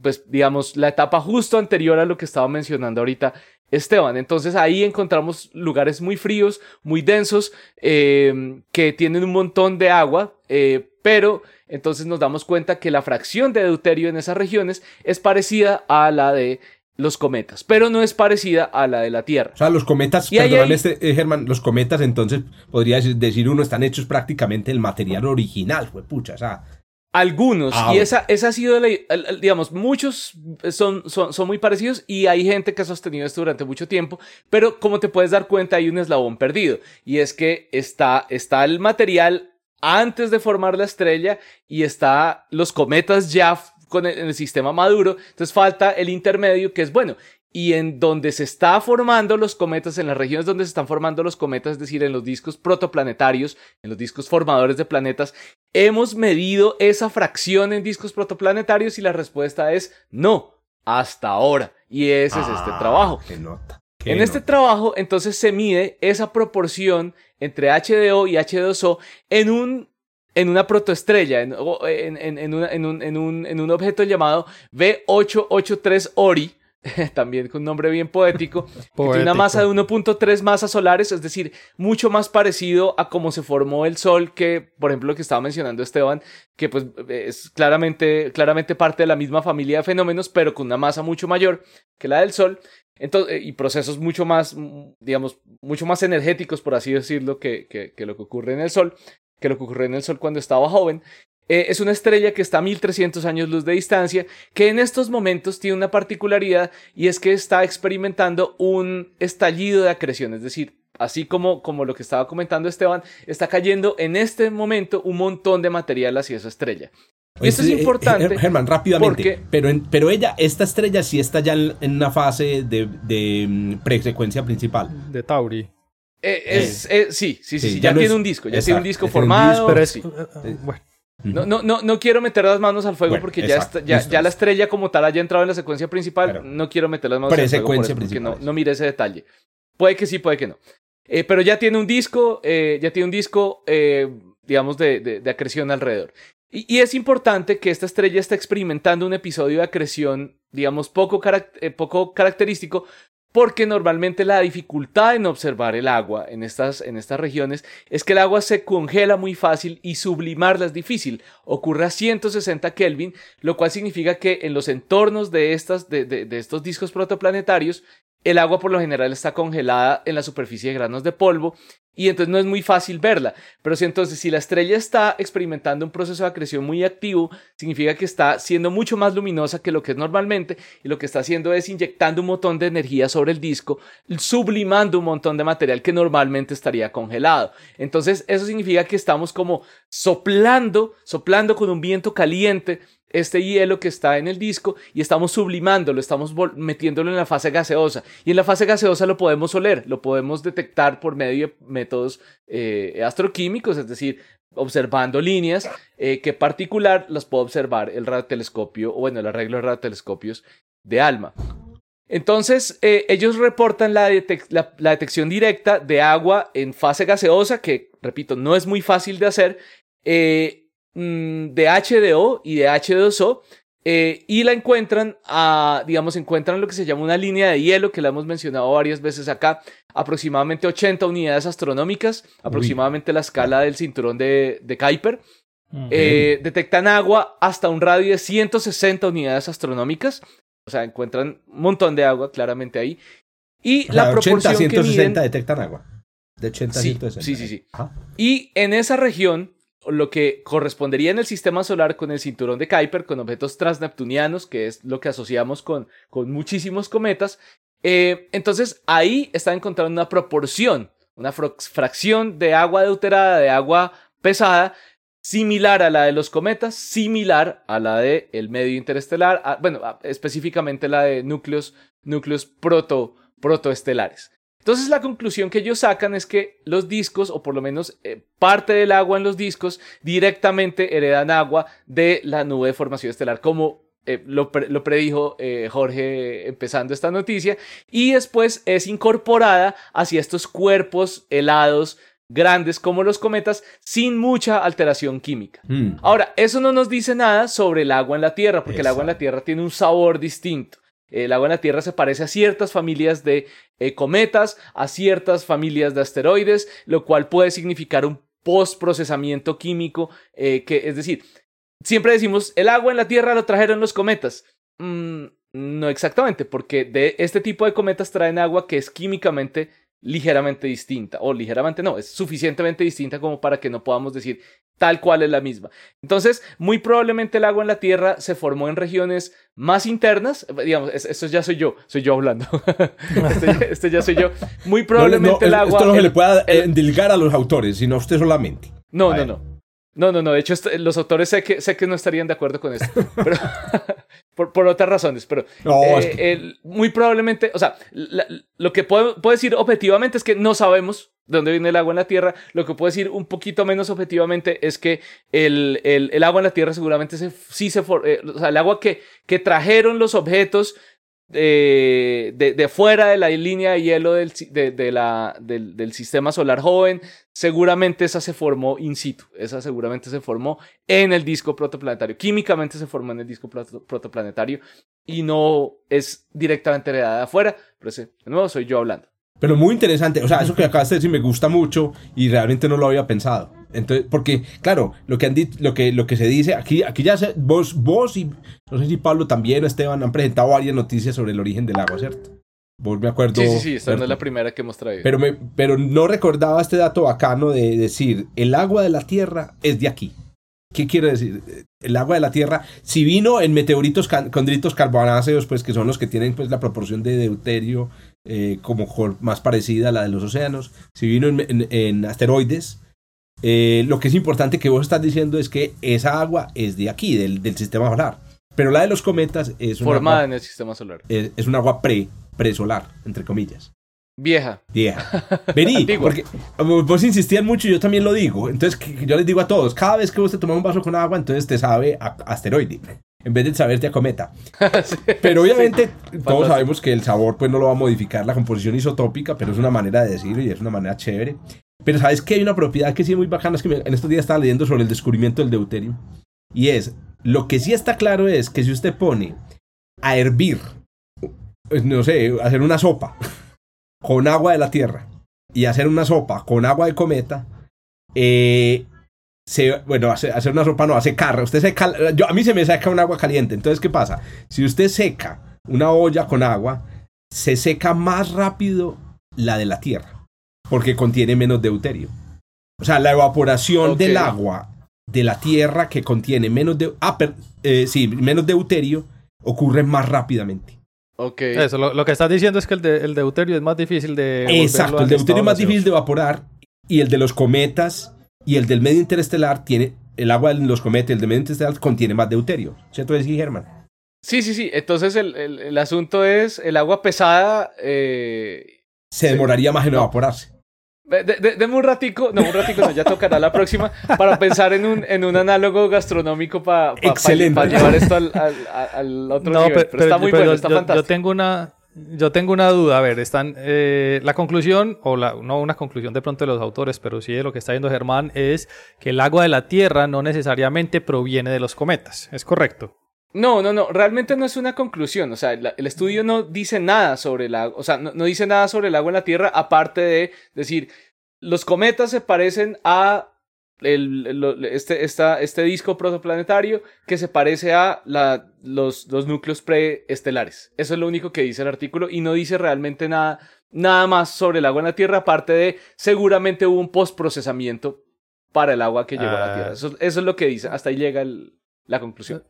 pues digamos, la etapa justo anterior a lo que estaba mencionando ahorita Esteban. Entonces ahí encontramos lugares muy fríos, muy densos, em, que tienen un montón de agua, eh, pero entonces nos damos cuenta que la fracción de deuterio en esas regiones es parecida a la de los cometas, pero no es parecida a la de la Tierra. O sea, los cometas, perdóname, este, eh, Germán, los cometas entonces, podría decir uno, están hechos prácticamente el material original, fue pucha, o sea, algunos, ah, y esa, esa ha sido, la, digamos, muchos son, son, son, muy parecidos y hay gente que ha sostenido esto durante mucho tiempo, pero como te puedes dar cuenta hay un eslabón perdido y es que está, está el material antes de formar la estrella y está los cometas ya con el, en el sistema maduro, entonces falta el intermedio que es bueno y en donde se está formando los cometas, en las regiones donde se están formando los cometas, es decir, en los discos protoplanetarios, en los discos formadores de planetas, hemos medido esa fracción en discos protoplanetarios y la respuesta es no, hasta ahora. Y ese es este ah, trabajo. Qué nota. en este trabajo, entonces se mide esa proporción entre HDO y H2O en un en una protoestrella, en, en, en, un, en, un, en un objeto llamado B883 Ori, *laughs* también con un nombre bien poético, *laughs* tiene una masa de 1.3 masas solares, es decir, mucho más parecido a cómo se formó el Sol que, por ejemplo, lo que estaba mencionando Esteban, que pues es claramente, claramente parte de la misma familia de fenómenos, pero con una masa mucho mayor que la del Sol. Entonces, y procesos mucho más, digamos, mucho más energéticos, por así decirlo, que, que lo que ocurre en el Sol, que lo que ocurre en el Sol cuando estaba joven. Eh, es una estrella que está a 1300 años luz de distancia, que en estos momentos tiene una particularidad y es que está experimentando un estallido de acreción, es decir, así como, como lo que estaba comentando Esteban, está cayendo en este momento un montón de material hacia esa estrella. Y esto es eh, importante. Eh, Germán, rápidamente. pero, pero ella, esta estrella sí está ya en, una fase de, de mm, frecuencia principal. De Tauri. es, sí, sí, sí, ya, tiene un disco, ya tiene un disco formado. pero es, bueno. No, no, no, no quiero meter las manos al fuego porque ya, ya, la estrella como tal haya entrado en la secuencia principal. no quiero meter las manos al fuego por eso, porque no, no mire ese detalle. Puede que sí, puede que no. Eh, pero ya tiene un disco, eh, ya tiene un disco, eh, digamos, de, de, acreción alrededor. Y, y, es importante que esta estrella esté experimentando un episodio de acreción, digamos, poco, poco característico, porque normalmente la dificultad en observar el agua en estas, en estas regiones es que el agua se congela muy fácil y sublimarla es difícil. Ocurre a 160 Kelvin, lo cual significa que en los entornos de, estas, de, de estos discos protoplanetarios el agua por lo general está congelada en la superficie de granos de polvo y entonces no es muy fácil verla. Pero si entonces si la estrella está experimentando un proceso de acreción muy activo, significa que está siendo mucho más luminosa que lo que es normalmente y lo que está haciendo es inyectando un montón de energía sobre el disco, sublimando un montón de material que normalmente estaría congelado. Entonces eso significa que estamos como soplando, soplando con un viento caliente este hielo que está en el disco y estamos sublimándolo, estamos metiéndolo en la fase gaseosa. Y en la fase gaseosa lo podemos oler, lo podemos detectar por medio de métodos eh, astroquímicos, es decir, observando líneas eh, que particular las puede observar el radiotelescopio, o bueno, el arreglo de radiotelescopios de ALMA. Entonces, eh, ellos reportan la, la, detección directa de agua en fase gaseosa, que, repito, no es muy fácil de hacer, Mm, de HDO y de H2O. Eh, y la encuentran, a, digamos, encuentran lo que se llama una línea de hielo, que la hemos mencionado varias veces acá, aproximadamente 80 unidades astronómicas, aproximadamente la escala del cinturón de, de Kuiper. Eh, detectan agua hasta un radio de 160 unidades astronómicas, o sea, encuentran un montón de agua claramente ahí. Y la proporción 80 160 detectan agua. De 80 a sí, 160. Sí, sí, sí. Y en esa región lo que correspondería en el sistema solar con el cinturón de Kuiper, con objetos transneptunianos, que es lo que asociamos con, con muchísimos cometas. Eh, entonces ahí está encontrando una proporción, una fracción de agua deuterada, de agua pesada, similar a la de los cometas, similar a la del el medio interestelar, bueno, específicamente la de núcleos, núcleos proto, protoestelares. Entonces la conclusión que ellos sacan es que los discos, o por lo menos eh, parte del agua en los discos, directamente heredan agua de la nube de formación estelar, como eh, lo, predijo eh, Jorge empezando esta noticia, y después es incorporada hacia estos cuerpos helados grandes como los cometas sin mucha alteración química. Mm. Ahora, eso no nos dice nada sobre el agua en la Tierra, porque el agua en la Tierra tiene un sabor distinto. El agua en la Tierra se parece a ciertas familias de eh, cometas, a ciertas familias de asteroides, lo cual puede significar un postprocesamiento químico, eh, que es decir, siempre decimos, el agua en la Tierra lo trajeron los cometas. Mm, no exactamente, porque de este tipo de cometas traen agua que es químicamente ligeramente distinta, o ligeramente no, es suficientemente distinta como para que no podamos decir tal cual es la misma. Entonces, muy probablemente el agua en la Tierra se formó en regiones más internas, digamos, esto ya soy yo, soy yo hablando, *laughs* este, este, ya soy yo, muy probablemente el agua... Esto no se le pueda endilgar a los autores, sino a usted solamente. No, no, no. No, no, no. De hecho, los autores sé que, sé que no estarían de acuerdo con esto. Pero, *laughs* por, otras razones. Pero eh, muy probablemente, o sea, lo que puedo, decir objetivamente es que no sabemos de dónde viene el agua en la Tierra. Lo que puedo decir un poquito menos objetivamente es que el, el, agua en la Tierra seguramente sí se... Eh, o sea, el agua que, que trajeron los objetos eh, de, de, fuera de la línea de hielo del, de, la, del, sistema solar joven, seguramente esa se formó in situ, esa seguramente se formó en el disco protoplanetario, químicamente se formó en el disco protoplanetario y no es directamente heredada de afuera, pero de nuevo soy yo hablando. Pero muy interesante, o sea, eso que acabas de decir me gusta mucho y realmente no lo había pensado. Entonces, porque, claro, lo que, han lo que, lo que se dice, aquí, aquí ya se, vos, vos y no sé si Pablo también o Esteban han presentado varias noticias sobre el origen del agua, ¿cierto? Vos me acuerdo. Sí, sí, sí, esta no es la primera que hemos traído. Pero, me, pero no recordaba este dato bacano de decir, el agua de la Tierra es de aquí. ¿Qué quiere decir? El agua de la Tierra, si vino en meteoritos condritos carbonáceos, pues que son los que tienen pues la proporción de deuterio eh, como más parecida a la de los océanos, si vino en, asteroides, eh, lo que es importante que vos estás diciendo es que esa agua es de aquí, del, del sistema solar. Pero la de los cometas es una Formada en el sistema solar. Es, es un agua pre, presolar, entre comillas. Vieja. Vieja. *laughs* Vení, porque vos insistían mucho y yo también lo digo. Entonces, yo les digo a todos, cada vez que vos te tomas un vaso con agua, entonces te sabe a asteroide, en vez de saberte a cometa. *laughs* pero obviamente todos sabemos que el sabor pues no lo va a modificar la composición isotópica, pero es una manera de decirlo y es una manera chévere. Pero sabes que hay una propiedad que sí es muy bacana, es que en estos días estaba leyendo sobre el descubrimiento del deuterio. Y es, lo que sí está claro es que si usted pone a hervir, pues, no sé, hacer una sopa con agua de la tierra y hacer una sopa con agua de cometa, eh, se, bueno, hacer, una sopa no, hace carra. Usted seca, yo, a mí se me seca un agua caliente. Entonces, ¿qué pasa? Si usted seca una olla con agua, se seca más rápido la de la tierra, porque contiene menos deuterio. O sea, la evaporación del agua de la tierra que contiene menos de, ah, eh, sí, menos deuterio ocurre más rápidamente. Ok. Eso, lo, que estás diciendo es que el, de, el deuterio es más difícil de. Exacto, el deuterio es más difícil de evaporar y el de los cometas y el del medio interestelar tiene. El agua de los cometas y el del medio interestelar contiene más deuterio. ¿Cierto decir, Germán? Sí, sí, sí. Entonces el, el, asunto es el agua pesada. Eh, se demoraría más en evaporarse. deme un ratico, no, un ratico no, ya tocará la próxima, para pensar en un, en un análogo gastronómico para llevar esto al, al, otro nivel. Pero, está muy bueno, está fantástico. Yo tengo una, yo tengo una duda, a ver, están, eh, la conclusión, o la, no una conclusión de pronto de los autores, pero sí de lo que está diciendo Germán, es que el agua de la Tierra no necesariamente proviene de los cometas, ¿es correcto? No, no, no, realmente no es una conclusión, o sea, el estudio no dice nada sobre el agua, o sea, no, dice nada sobre el agua en la Tierra, aparte de decir, los cometas se parecen a el, este, esta, este disco protoplanetario que se parece a la, los, los núcleos preestelares. Eso es lo único que dice el artículo y no dice realmente nada, nada más sobre el agua en la Tierra, aparte de seguramente hubo un postprocesamiento para el agua que llegó a la Tierra. Ah. Eso, eso es lo que dice, hasta ahí llega el, la conclusión.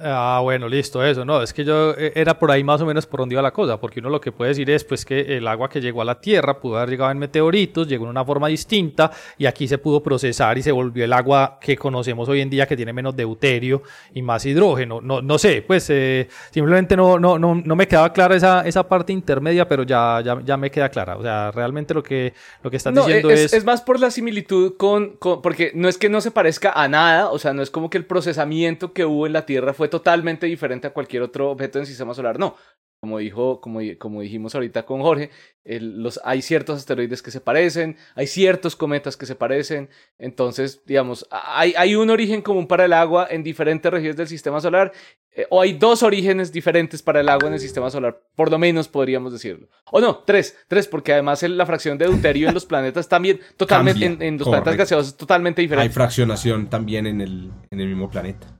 Ah, bueno, listo, eso, no, es que yo eh, era por ahí más o menos por donde iba la cosa, porque uno lo que puede decir es pues que el agua que llegó a la Tierra pudo haber llegado en meteoritos, llegó en una forma distinta y aquí se pudo procesar y se volvió el agua que conocemos hoy en día que tiene menos deuterio y más hidrógeno. No, no sé, pues eh, simplemente no, no, no, no, me quedaba clara esa, esa parte intermedia, pero ya, ya, ya me queda clara. O sea, realmente lo que, lo que están diciendo es, es... Es más por la similitud con, con, porque no es que no se parezca a nada, o sea, no es como que el procesamiento que hubo en la Tierra fue totalmente diferente a cualquier otro objeto en el sistema solar. No, como, dijo, como, como dijimos ahorita con Jorge, los, hay ciertos asteroides que se parecen, hay ciertos cometas que se parecen, entonces, digamos, hay, hay un origen común para el agua en diferentes regiones del sistema solar, eh, o hay dos orígenes diferentes para el agua en el sistema solar, por lo menos podríamos decirlo. O no, tres, tres, porque además la fracción de deuterio en los planetas también totalmente, en, los planetas gaseosos es totalmente diferente. Hay fraccionación también en el, en el mismo planeta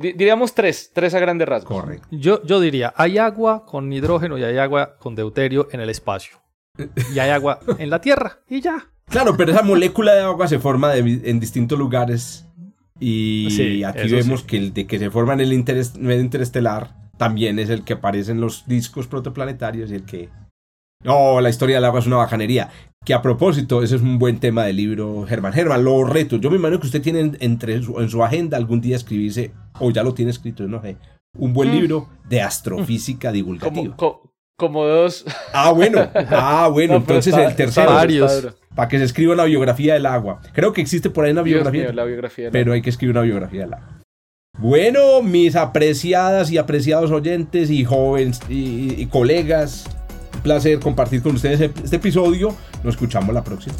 diríamos tres, tres a grandes rasgos. Correcto. Yo, yo diría, hay agua con hidrógeno y hay agua con deuterio en el espacio. Y hay agua en la Tierra y ya. Claro, pero esa molécula de agua se forma en distintos lugares y aquí vemos que el de que se forma en el medio interestelar también es el que aparece en los discos protoplanetarios y el que no, la historia del agua es una bajanería. Que a propósito, ese es un buen tema del libro Germán. Germán, los retos. Yo me imagino que usted tiene entre en su agenda algún día escribirse, o ya lo tiene escrito, no sé, un buen mm. libro de astrofísica divulgativa. Como, dos. Ah, bueno. Ah, *laughs* bueno. entonces el tercero. Para que se escriba una biografía del agua. Creo que existe por ahí una biografía. la biografía pero hay que escribir una biografía del agua. Bueno, mis apreciadas y apreciados oyentes y jóvenes y, y colegas, placer compartir con ustedes este episodio. Nos escuchamos la próxima.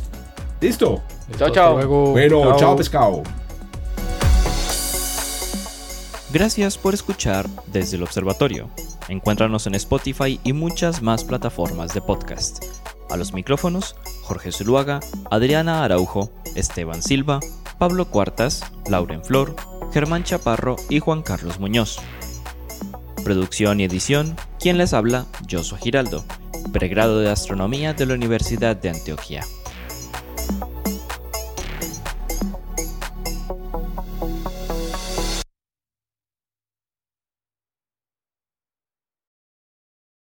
¿Listo? Chao, Hasta chao. luego. Bueno, chao pescado. Gracias por escuchar desde el observatorio. Encuéntranos en Spotify y muchas más plataformas de podcast. A los micrófonos, Jorge Zuluaga, Adriana Araujo, Esteban Silva, Pablo Cuartas, Lauren Flor, Germán Chaparro y Juan Carlos Muñoz. Producción y edición, quien les habla, Josué Giraldo, pregrado de Astronomía de la Universidad de Antioquia.